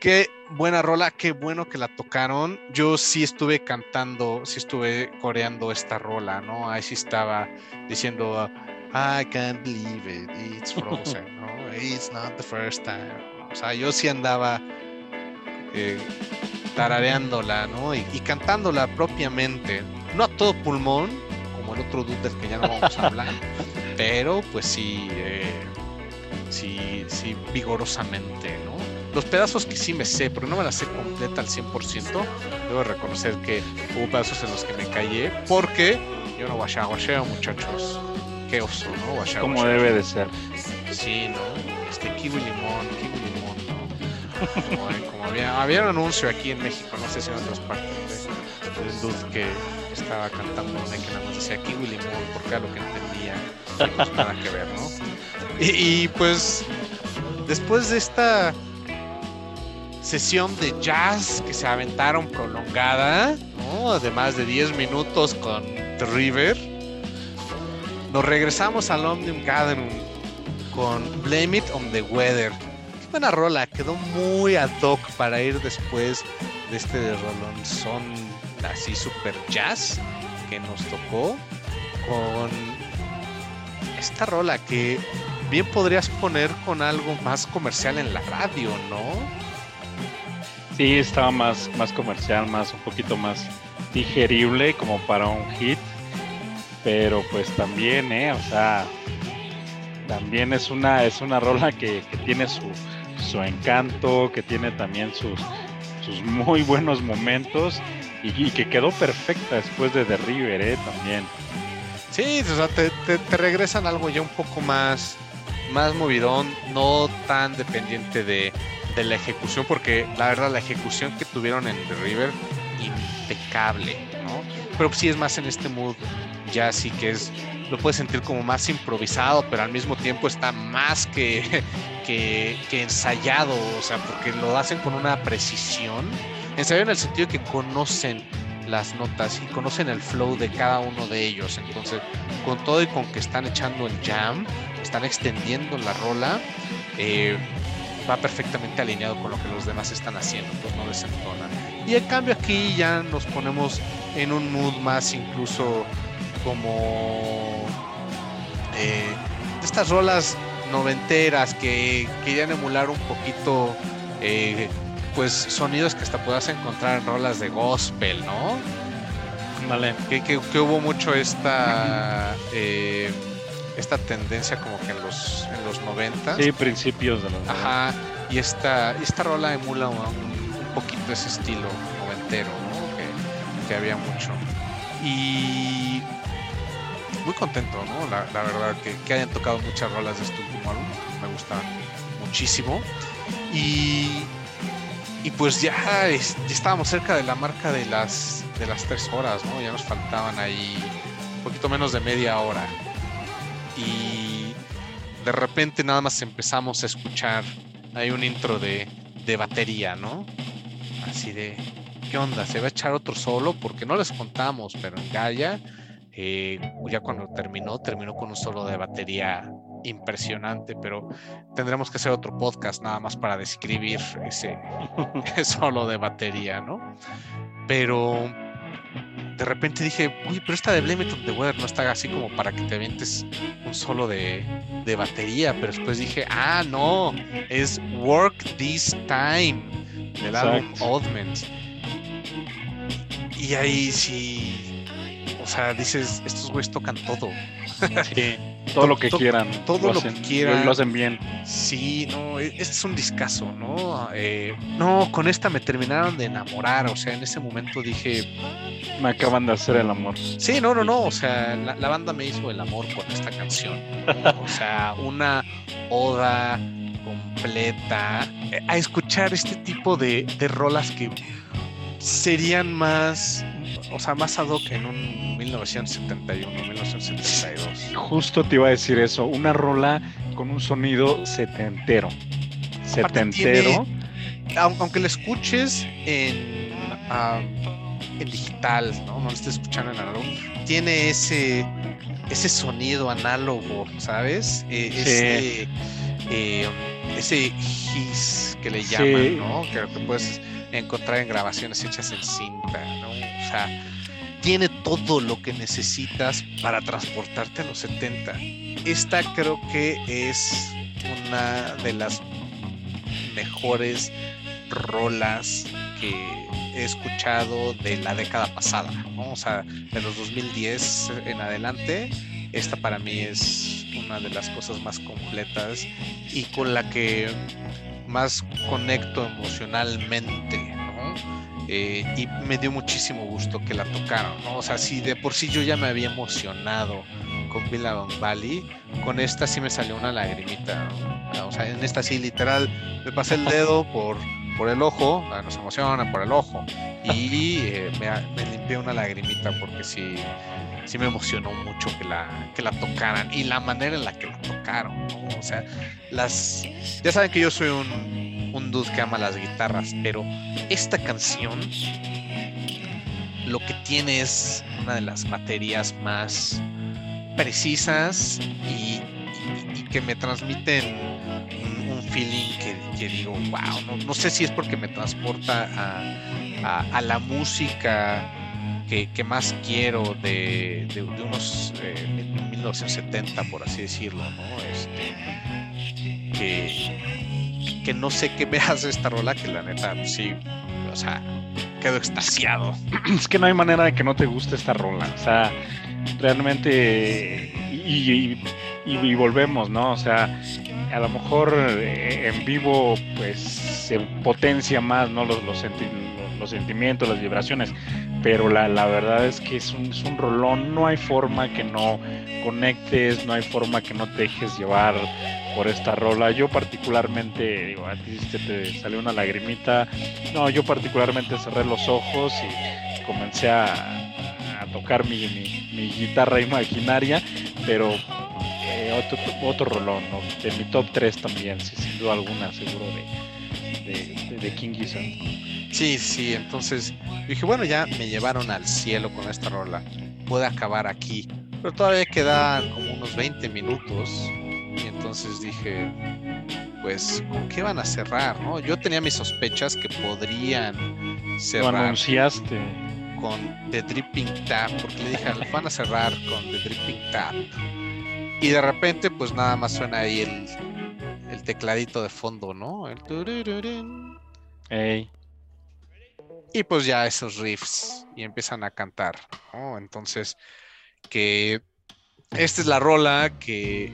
Qué buena rola, qué bueno que la tocaron. Yo sí estuve cantando, sí estuve coreando esta rola, ¿no? Ahí sí estaba diciendo, I can't believe it, it's frozen, ¿no? It's not the first time. O sea, yo sí andaba eh, tarareándola, ¿no? Y, cantándola propiamente. No a todo pulmón, como el otro dude del que ya no vamos a hablar, pero pues sí, eh, sí, sí, vigorosamente, ¿no? Los pedazos que sí me sé, pero no me la sé completa al 100%, debo reconocer que hubo pedazos en los que me callé, porque yo no guacheo, muchachos. Qué oso, ¿no? Como debe de ser. Sí, ¿no? Este kiwi limón, kiwi limón, ¿no? Como, había, había, un anuncio aquí en México, no sé si en otras partes, de, dude que estaba cantando una que nada más decía kiwi limón, porque era lo que entendía. Pues nada que ver, ¿no? y pues después de esta sesión de jazz que se aventaron prolongada, ¿no? de más de 10 minutos con The River. Nos regresamos al Omnium Gathering con Blame It on the Weather. Qué buena rola, quedó muy ad hoc para ir después de este rolón son así super jazz que nos tocó con esta rola que bien podrías poner con algo más comercial en la radio, ¿no? Sí, estaba más, más comercial, más un poquito más digerible como para un hit. Pero pues también, eh, o sea, también es una, es una rola que, tiene su, su encanto, que tiene también sus, sus muy buenos momentos y, que quedó perfecta después de The River, eh, también. Sí, o sea, te, te, regresan algo ya un poco más más movidón, no tan dependiente de, la ejecución, porque la verdad la ejecución que tuvieron en The River, impecable, ¿no? Pero sí es más en este mood ya sí que es, lo puedes sentir como más improvisado, pero al mismo tiempo está más que, que, ensayado, o sea, porque lo hacen con una precisión. Ensayado en el sentido que conocen las notas y conocen el flow de cada uno de ellos. Entonces, con todo y con que están echando el jam, están extendiendo la rola, eh, va perfectamente alineado con lo que los demás están haciendo, pues no desentona. Y en cambio aquí ya nos ponemos en un mood más incluso como eh, estas rolas noventeras que querían emular un poquito eh, pues sonidos que hasta puedas encontrar en rolas de gospel, ¿no? Vale. Que, que, que hubo mucho esta eh, esta tendencia como que en los en los 90 Sí, principios de los. Ajá, y esta, esta rola emula un, un poquito ese estilo noventero, ¿no? Que, que había mucho. Y muy contento, ¿no? La, la verdad, que, que, hayan tocado muchas rolas de este último álbum, me gusta muchísimo. Y, y pues ya, es, ya, estábamos cerca de la marca de las, de las tres horas, ¿no? Ya nos faltaban ahí un poquito menos de media hora. Y de repente nada más empezamos a escuchar hay un intro de, de batería, ¿no? Así de, ¿qué onda? ¿Se va a echar otro solo? Porque no les contamos, pero en Gaia, eh, ya cuando terminó, terminó con un solo de batería impresionante, pero tendremos que hacer otro podcast nada más para describir ese solo de batería, ¿no? Pero de repente dije, uy, pero esta de Blame It on the Weather no está así como para que te avientes un solo de, de batería, pero después dije, ah, no, es Work This Time del álbum Oddments. Y ahí sí, o sea, dices, estos güeyes tocan todo. Sí, todo lo que quieran. Todo lo, lo hacen, que quieran. Lo hacen bien. Sí, no, este es un discazo, ¿no? Eh, no, con esta me terminaron de enamorar, o sea, en ese momento dije... Me acaban de hacer el amor. Sí, no, no, no, o sea, la, la banda me hizo el amor con esta canción. ¿no? O sea, una oda completa eh, a escuchar este tipo de, de rolas que serían más o sea, más ad hoc en un 1971, 1972. Justo te iba a decir eso, una rola con un sonido setentero. Setentero. Tiene, aunque la escuches en, uh, en digital, ¿no? No la estés escuchando en análogo, tiene ese, ese sonido análogo, ¿sabes? Eh, Sí. Ese, eh, ese hiss que le llaman, Sí. ¿no? Que, que puedes encontrar en grabaciones hechas en cinta, ¿no? Sea, tiene todo lo que necesitas para transportarte a los 70. Esta creo que es una de las mejores rolas que he escuchado de la década pasada. O sea, de los 2010 en adelante, esta para mí es una de las cosas más completas y con la que más conecto emocionalmente, Eh, y me dio muchísimo gusto que la tocaron. O sea, si de por sí yo ya me había emocionado con Billabong Valley, con esta sí me salió una lagrimita. O sea, en esta sí literal me pasé el dedo por, por el ojo, nos emociona por el ojo, y eh, me, me, limpié una lagrimita porque sí, sí me emocionó mucho que la, que la tocaran y la manera en la que la tocaron. O sea, las... Ya saben que yo soy un, un dude que ama las guitarras, pero esta canción lo que tiene es una de las baterías más precisas y, que me transmiten un, feeling que, digo, wow, no, no, sé si es porque me transporta a, la música que, más quiero de, de, unos eh, 1970, por así decirlo, ¿no? Este, que, que no sé qué me hace esta rola, que la neta, pues sí, o sea, quedo extasiado. Es que no hay manera de que no te guste esta rola, o sea, realmente, y, y, y, y volvemos, ¿no? O sea, a lo mejor eh, en vivo, pues se potencia más, ¿no? Los, los, los sentimientos, las vibraciones, pero la, la verdad es que es un, es un, rolón, no hay forma que no conectes, no hay forma que no te dejes llevar por esta rola. Yo particularmente, digo, a ti te, te salió una lagrimita, no, yo particularmente cerré los ojos y comencé a, tocar mi, mi, guitarra imaginaria, pero eh, otro, otro rolón, de mi top 3 también, sí, sin duda alguna, seguro de, de, King Gizzard. Sí, sí, entonces dije, bueno, ya me llevaron al cielo con esta rola, puede acabar aquí, pero todavía quedan como unos 20 minutos y entonces dije, pues, ¿con qué van a cerrar? No? Yo tenía mis sospechas que podrían cerrar. Lo anunciaste. Con The Dripping Tap, porque le dije, van a cerrar con The Dripping Tap. Y de repente, pues nada más suena ahí el, el tecladito de fondo, ¿no? El Ey. Y pues ya esos riffs y empiezan a cantar, ¿no? Entonces, que esta es la rola que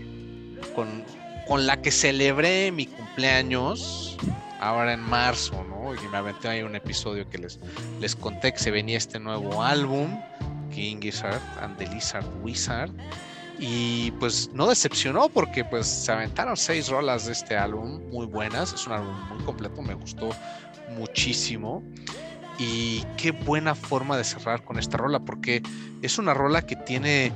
con, con, la que celebré mi cumpleaños ahora en marzo, ¿no? Y me aventé ahí un episodio que les, les conté que se venía este nuevo álbum, King Gizzard and the Lizard Wizard. Y pues no decepcionó porque pues se aventaron seis rolas de este álbum muy buenas. Es un álbum muy completo, me gustó muchísimo. Y qué buena forma de cerrar con esta rola, porque es una rola que tiene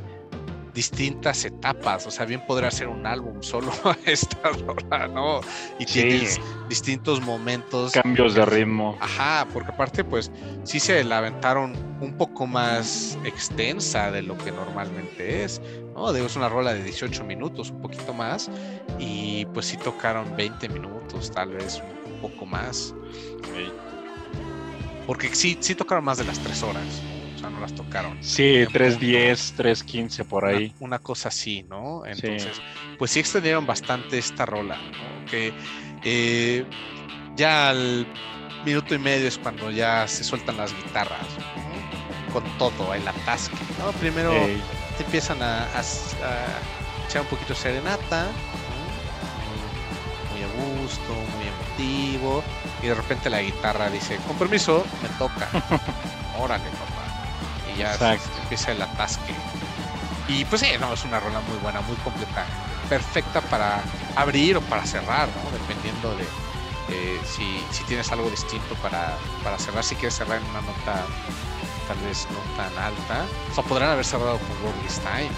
distintas etapas, o sea, bien podría ser un álbum solo esta rola, ¿no? Y sí. tienes distintos momentos. Cambios de ritmo. Ajá, porque aparte, pues, sí se la aventaron un poco más extensa de lo que normalmente es, ¿no? Digo, es una rola de 18 minutos, un poquito más, y pues sí tocaron 20 minutos, tal vez un poco más. Sí. Porque sí, sí tocaron más de las 3 horas. O sea, no las tocaron. Sí, 3.10, 3.15 por ahí. Una, una, cosa así, ¿no? Entonces, sí. pues sí extendieron bastante esta rola, ¿no? Que eh, ya al minuto y medio es cuando ya se sueltan las guitarras, ¿no? Con todo, el atasque, ¿no? Primero hey. te empiezan a, a, a, echar un poquito de serenata, ¿no? muy, muy a gusto, muy emotivo y de repente la guitarra dice, con permiso, me toca. Órale, papá. Ya se empieza el atasque. Y pues sí, no, es una rola muy buena, muy completa. Perfecta para abrir o para cerrar, ¿no? Dependiendo de eh, si, si, tienes algo distinto para, para, cerrar. Si quieres cerrar en una nota tal vez no tan alta. O sea, podrán haber cerrado con This Time.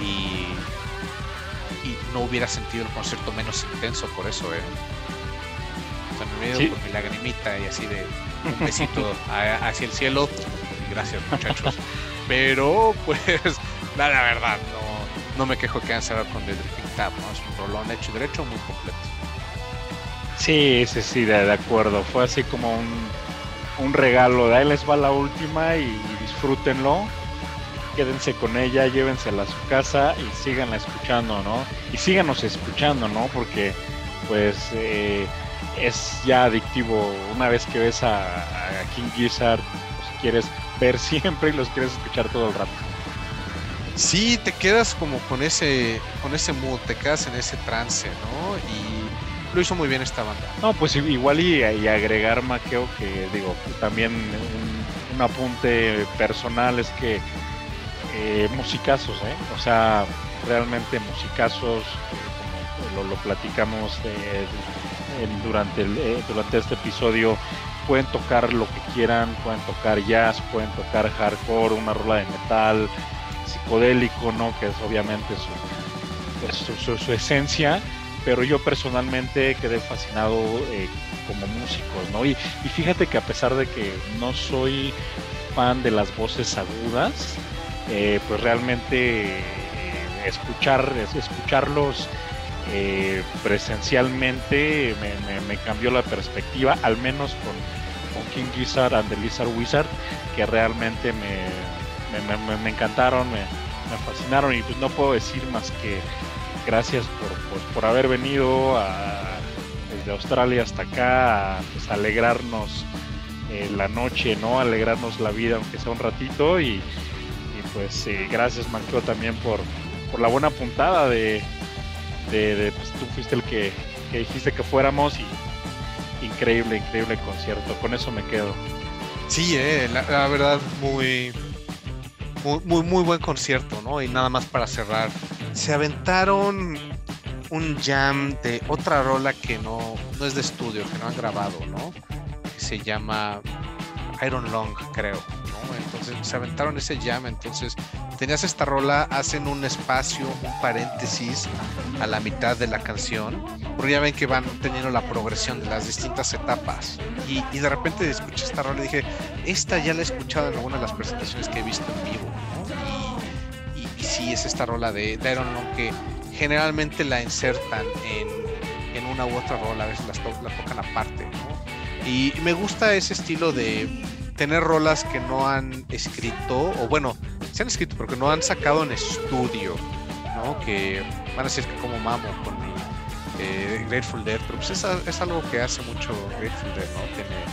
Y, y no hubiera sentido el concierto menos intenso por eso, ¿eh? me medio sí. con mi lagrimita y así de un besito hacia el cielo. Gracias, muchachos. Pero, pues, la, la verdad, no, no, me quejo que hayan cerrado con The Dripping Tap, ¿no? Es un rolón hecho y derecho muy completo. Sí, sí, sí, de, de acuerdo. Fue así como un, un, regalo. De ahí les va la última y, y disfrútenlo. Quédense con ella, llévensela a su casa y síganla escuchando, ¿no? Y síganos escuchando, ¿no? Porque, pues, eh, es ya adictivo una vez que ves a, a King Gizzard, los quieres ver siempre y los quieres escuchar todo el rato. Sí, te quedas como con ese, con ese mood, te quedas en ese trance, ¿no? Y lo hizo muy bien esta banda. No, pues igual y, y agregar Maqueo que digo, también un, un, apunte personal es que eh, musicazos, ¿eh? O sea, realmente musicazos, eh, como lo, lo platicamos durante, el, eh, durante este episodio pueden tocar lo que quieran, pueden tocar jazz, pueden tocar hardcore, una rola de metal, psicodélico, ¿no? Que es obviamente su, su, su esencia, pero yo personalmente quedé fascinado eh, como músicos, ¿no? Y, y, fíjate que a pesar de que no soy fan de las voces agudas, eh, pues realmente eh, escuchar, escucharlos eh, presencialmente me, cambió la perspectiva, al menos con, King Gizzard and the Lizard Wizard, que realmente me, me encantaron, me, fascinaron y pues no puedo decir más que gracias por, por, haber venido desde Australia hasta acá a pues, alegrarnos eh, la noche, ¿no? Alegrarnos la vida, aunque sea un ratito y, y pues eh, gracias Manqueo también por, por la buena puntada de, de, pues, tú fuiste el que, que, dijiste que fuéramos y increíble, increíble concierto. Con eso me quedo. Sí, eh, la, verdad, muy, muy, muy, buen concierto, ¿no? Y nada más para cerrar. Se aventaron un jam de otra rola que no, no es de estudio, que no han grabado, ¿no? Se llama Iron Long, creo. Entonces se aventaron ese jam, entonces tenías esta rola, hacen un espacio, un paréntesis a la mitad de la canción, porque ya ven que van teniendo la progresión de las distintas etapas. Y, de repente escuché esta rola y dije, esta ya la he escuchado en alguna de las presentaciones que he visto en vivo, y, sí, es esta rola de, Iron Long que generalmente la insertan en, una u otra rola, a veces la tocan aparte, Y me gusta ese estilo de tener rolas que no han escrito, o bueno, se han escrito, pero que no han sacado en estudio, ¿no? Que van a decir que como mamo con eh, Grateful Dead, pero pues es, algo que hace mucho Grateful Dead, ¿no? Tiene,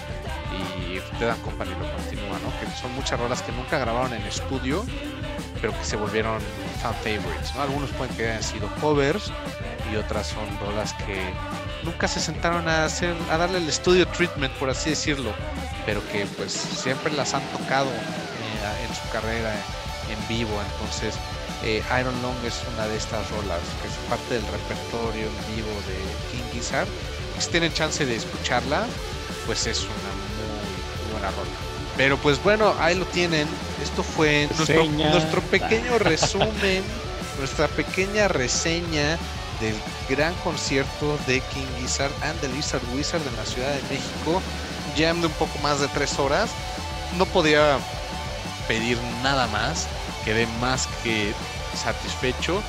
y Dead and Company lo continúa, ¿no? Que son muchas rolas que nunca grabaron en estudio, pero que se volvieron fan favorites, ¿no? Algunos pueden que hayan sido covers y otras son rolas que nunca se sentaron a hacer, a darle el estudio treatment, por así decirlo pero que pues siempre las han tocado eh, en su carrera en vivo. Entonces, eh, Iron Long es una de estas rolas que es parte del repertorio en vivo de King Gizzard. Si tienen chance de escucharla, pues es una muy buena rola. Pero pues bueno, ahí lo tienen. Esto fue nuestro, nuestro pequeño resumen, nuestra pequeña reseña del gran concierto de King Gizzard and the Lizard Wizard en la Ciudad de México jam de un poco más de tres horas, no podía pedir nada más, quedé más que satisfecho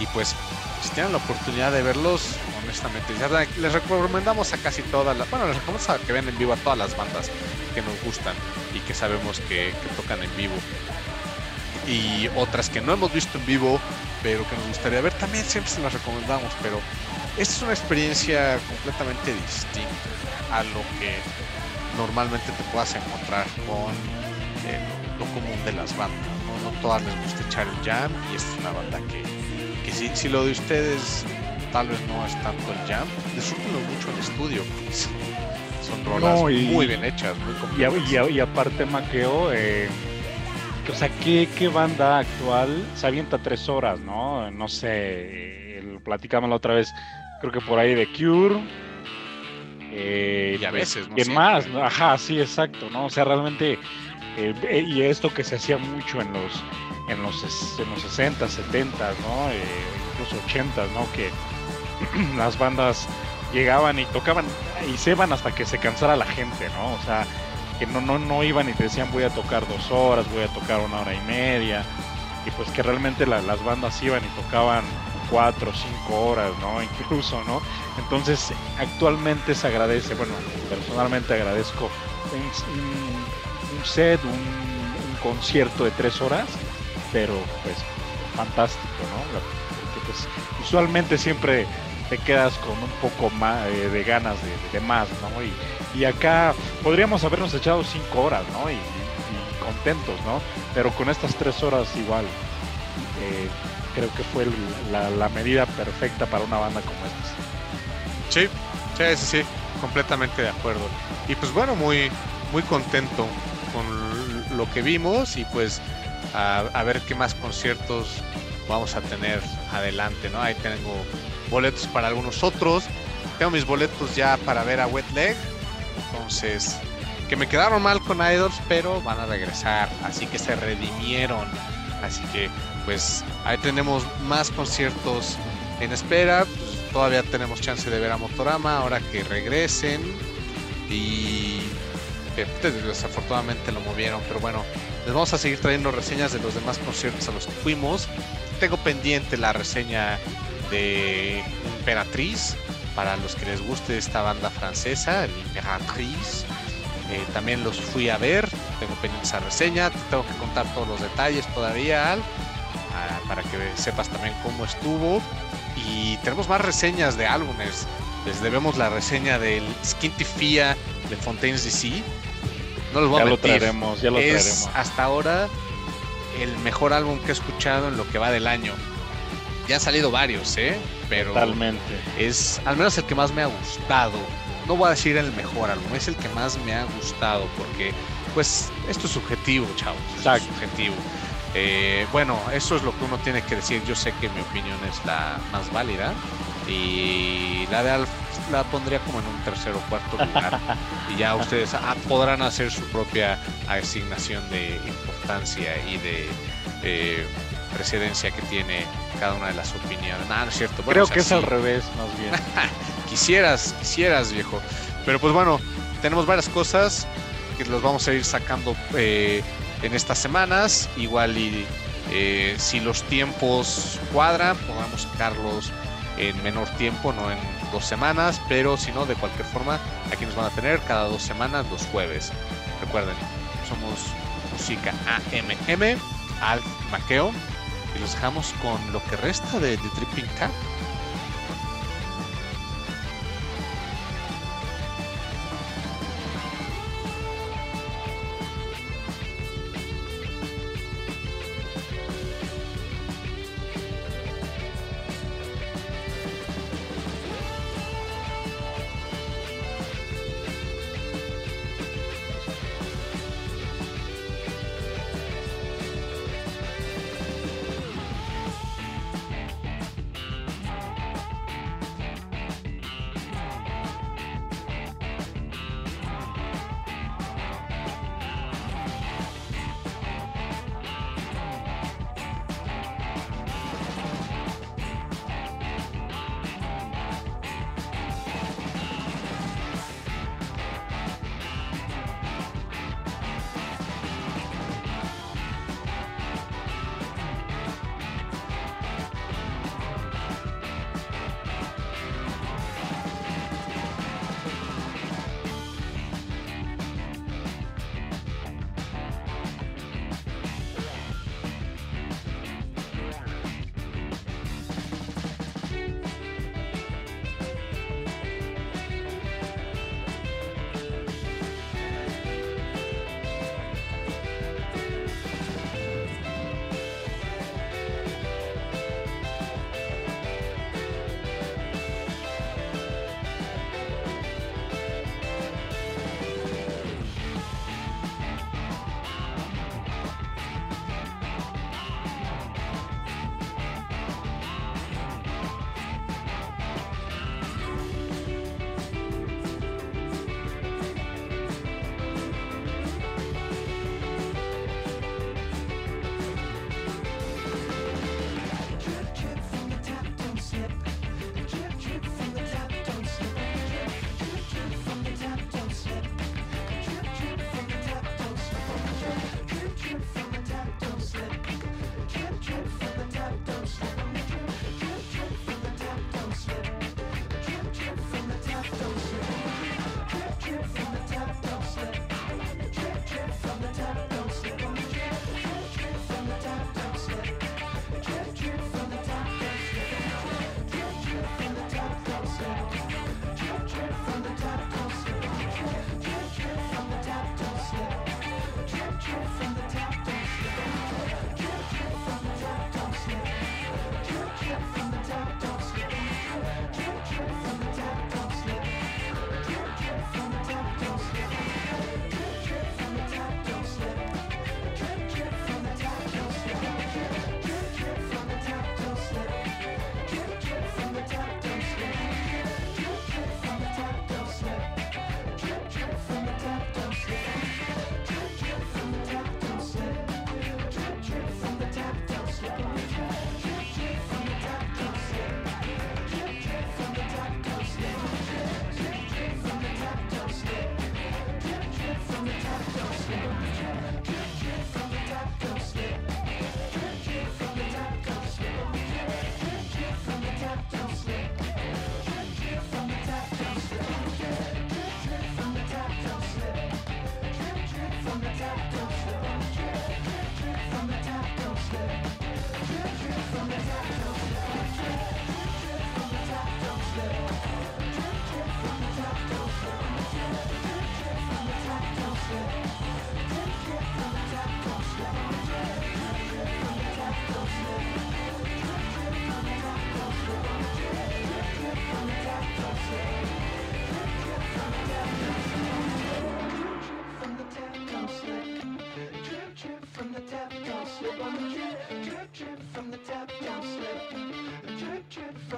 y pues si tienen la oportunidad de verlos, honestamente, les recomendamos a casi todas las, bueno, les recomendamos a que vean en vivo a todas las bandas que nos gustan y que sabemos que, que tocan en vivo. Y otras que no hemos visto en vivo, pero que nos gustaría ver, también siempre se las recomendamos, pero esta es una experiencia completamente distinta a lo que normalmente te puedas encontrar con eh, lo común de las bandas. ¿no? todas les gusta echar el jam y esta es una banda que, que si, si, lo de ustedes tal vez no es tanto el jam, disfrútenlo mucho en estudio. son rolas muy bien hechas, muy y, y, aparte Maqueo, eh, o sea, ¿qué, ¿qué, banda actual se avienta tres horas, no? No sé, eh, platicamos la otra vez, creo que por ahí de Cure, eh, y a veces, ¿no? más, ajá, sí, exacto, ¿no? O sea, realmente, eh, y esto que se hacía mucho en los, en los, en los 60, 70, ¿no? Eh, incluso 80, ¿no? Que las bandas llegaban y tocaban y se iban hasta que se cansara la gente, ¿no? O sea, que no, no, no iban y te decían voy a tocar dos horas, voy a tocar una hora y media, y pues que realmente las bandas iban y tocaban cuatro o cinco horas, ¿no? Incluso, ¿no? Entonces, actualmente se agradece, bueno, personalmente agradezco un, set, un, concierto de tres horas, pero pues fantástico, ¿no? Porque pues usualmente siempre te quedas con un poco más eh, de ganas de, más, ¿no? Y, acá podríamos habernos echado cinco horas, ¿no? Y, contentos, ¿no? Pero con estas tres horas igual. Eh, creo que fue la, medida perfecta para una banda como esta. Sí, sí, sí, completamente de acuerdo. Y pues bueno, muy, muy contento con lo que vimos y pues a, ver qué más conciertos vamos a tener adelante, ¿no? Ahí tengo boletos para algunos otros. Tengo mis boletos ya para ver a Wet Leg. Entonces, que me quedaron mal con Idols, pero van a regresar. Así que se redimieron. Así que pues ahí tenemos más conciertos en espera. Pues, todavía tenemos chance de ver a Motorama ahora que regresen. Y pues, desafortunadamente lo movieron. Pero bueno, les vamos a seguir trayendo reseñas de los demás conciertos a los que fuimos. Tengo pendiente la reseña de Imperatriz. Para los que les guste esta banda francesa, el Imperatriz. Eh, también los fui a ver, tengo pendiente esa reseña, tengo que contar todos los detalles todavía, Al para que sepas también cómo estuvo. Y tenemos más reseñas de álbumes. Les debemos la reseña del Skinty Fia de Fontaines DC. No los voy ya a lo traeremos, ya lo es hasta ahora el mejor álbum que he escuchado en lo que va del año. Ya han salido varios, ¿eh? Pero Totalmente. es al menos el que más me ha gustado. no voy a decir el mejor álbum, es el que más me ha gustado porque pues esto es subjetivo, chavos, es subjetivo. Eh, bueno, eso es lo que uno tiene que decir. Yo sé que mi opinión es la más válida y la de Alf la pondría como en un tercer o cuarto lugar y ya ustedes ah, podrán hacer su propia asignación de importancia y de eh, precedencia que tiene cada una de las opiniones. No, no es cierto. Creo que es al revés, más bien. quisieras, quisieras, viejo. Pero pues bueno, tenemos varias cosas que los vamos a ir sacando eh, en estas semanas. Igual y eh, si los tiempos cuadran, podamos sacarlos en menor tiempo, no en dos semanas, pero si no, de cualquier forma, aquí nos van a tener cada dos semanas, los jueves. Recuerden, somos Música AMM, al Maqueo, y los dejamos con lo que resta de,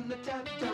the tap.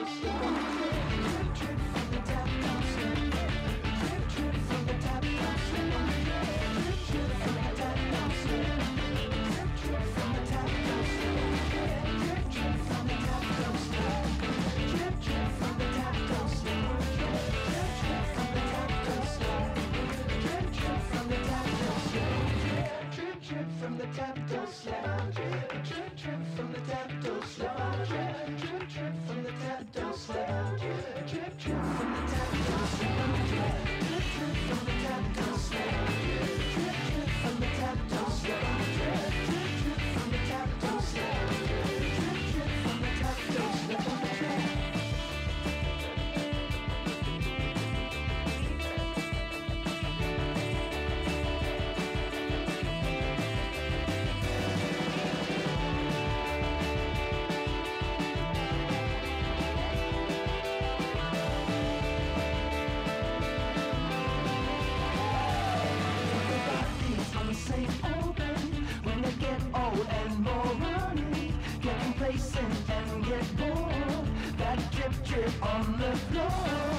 chasing and get bored. That drip drip on the floor.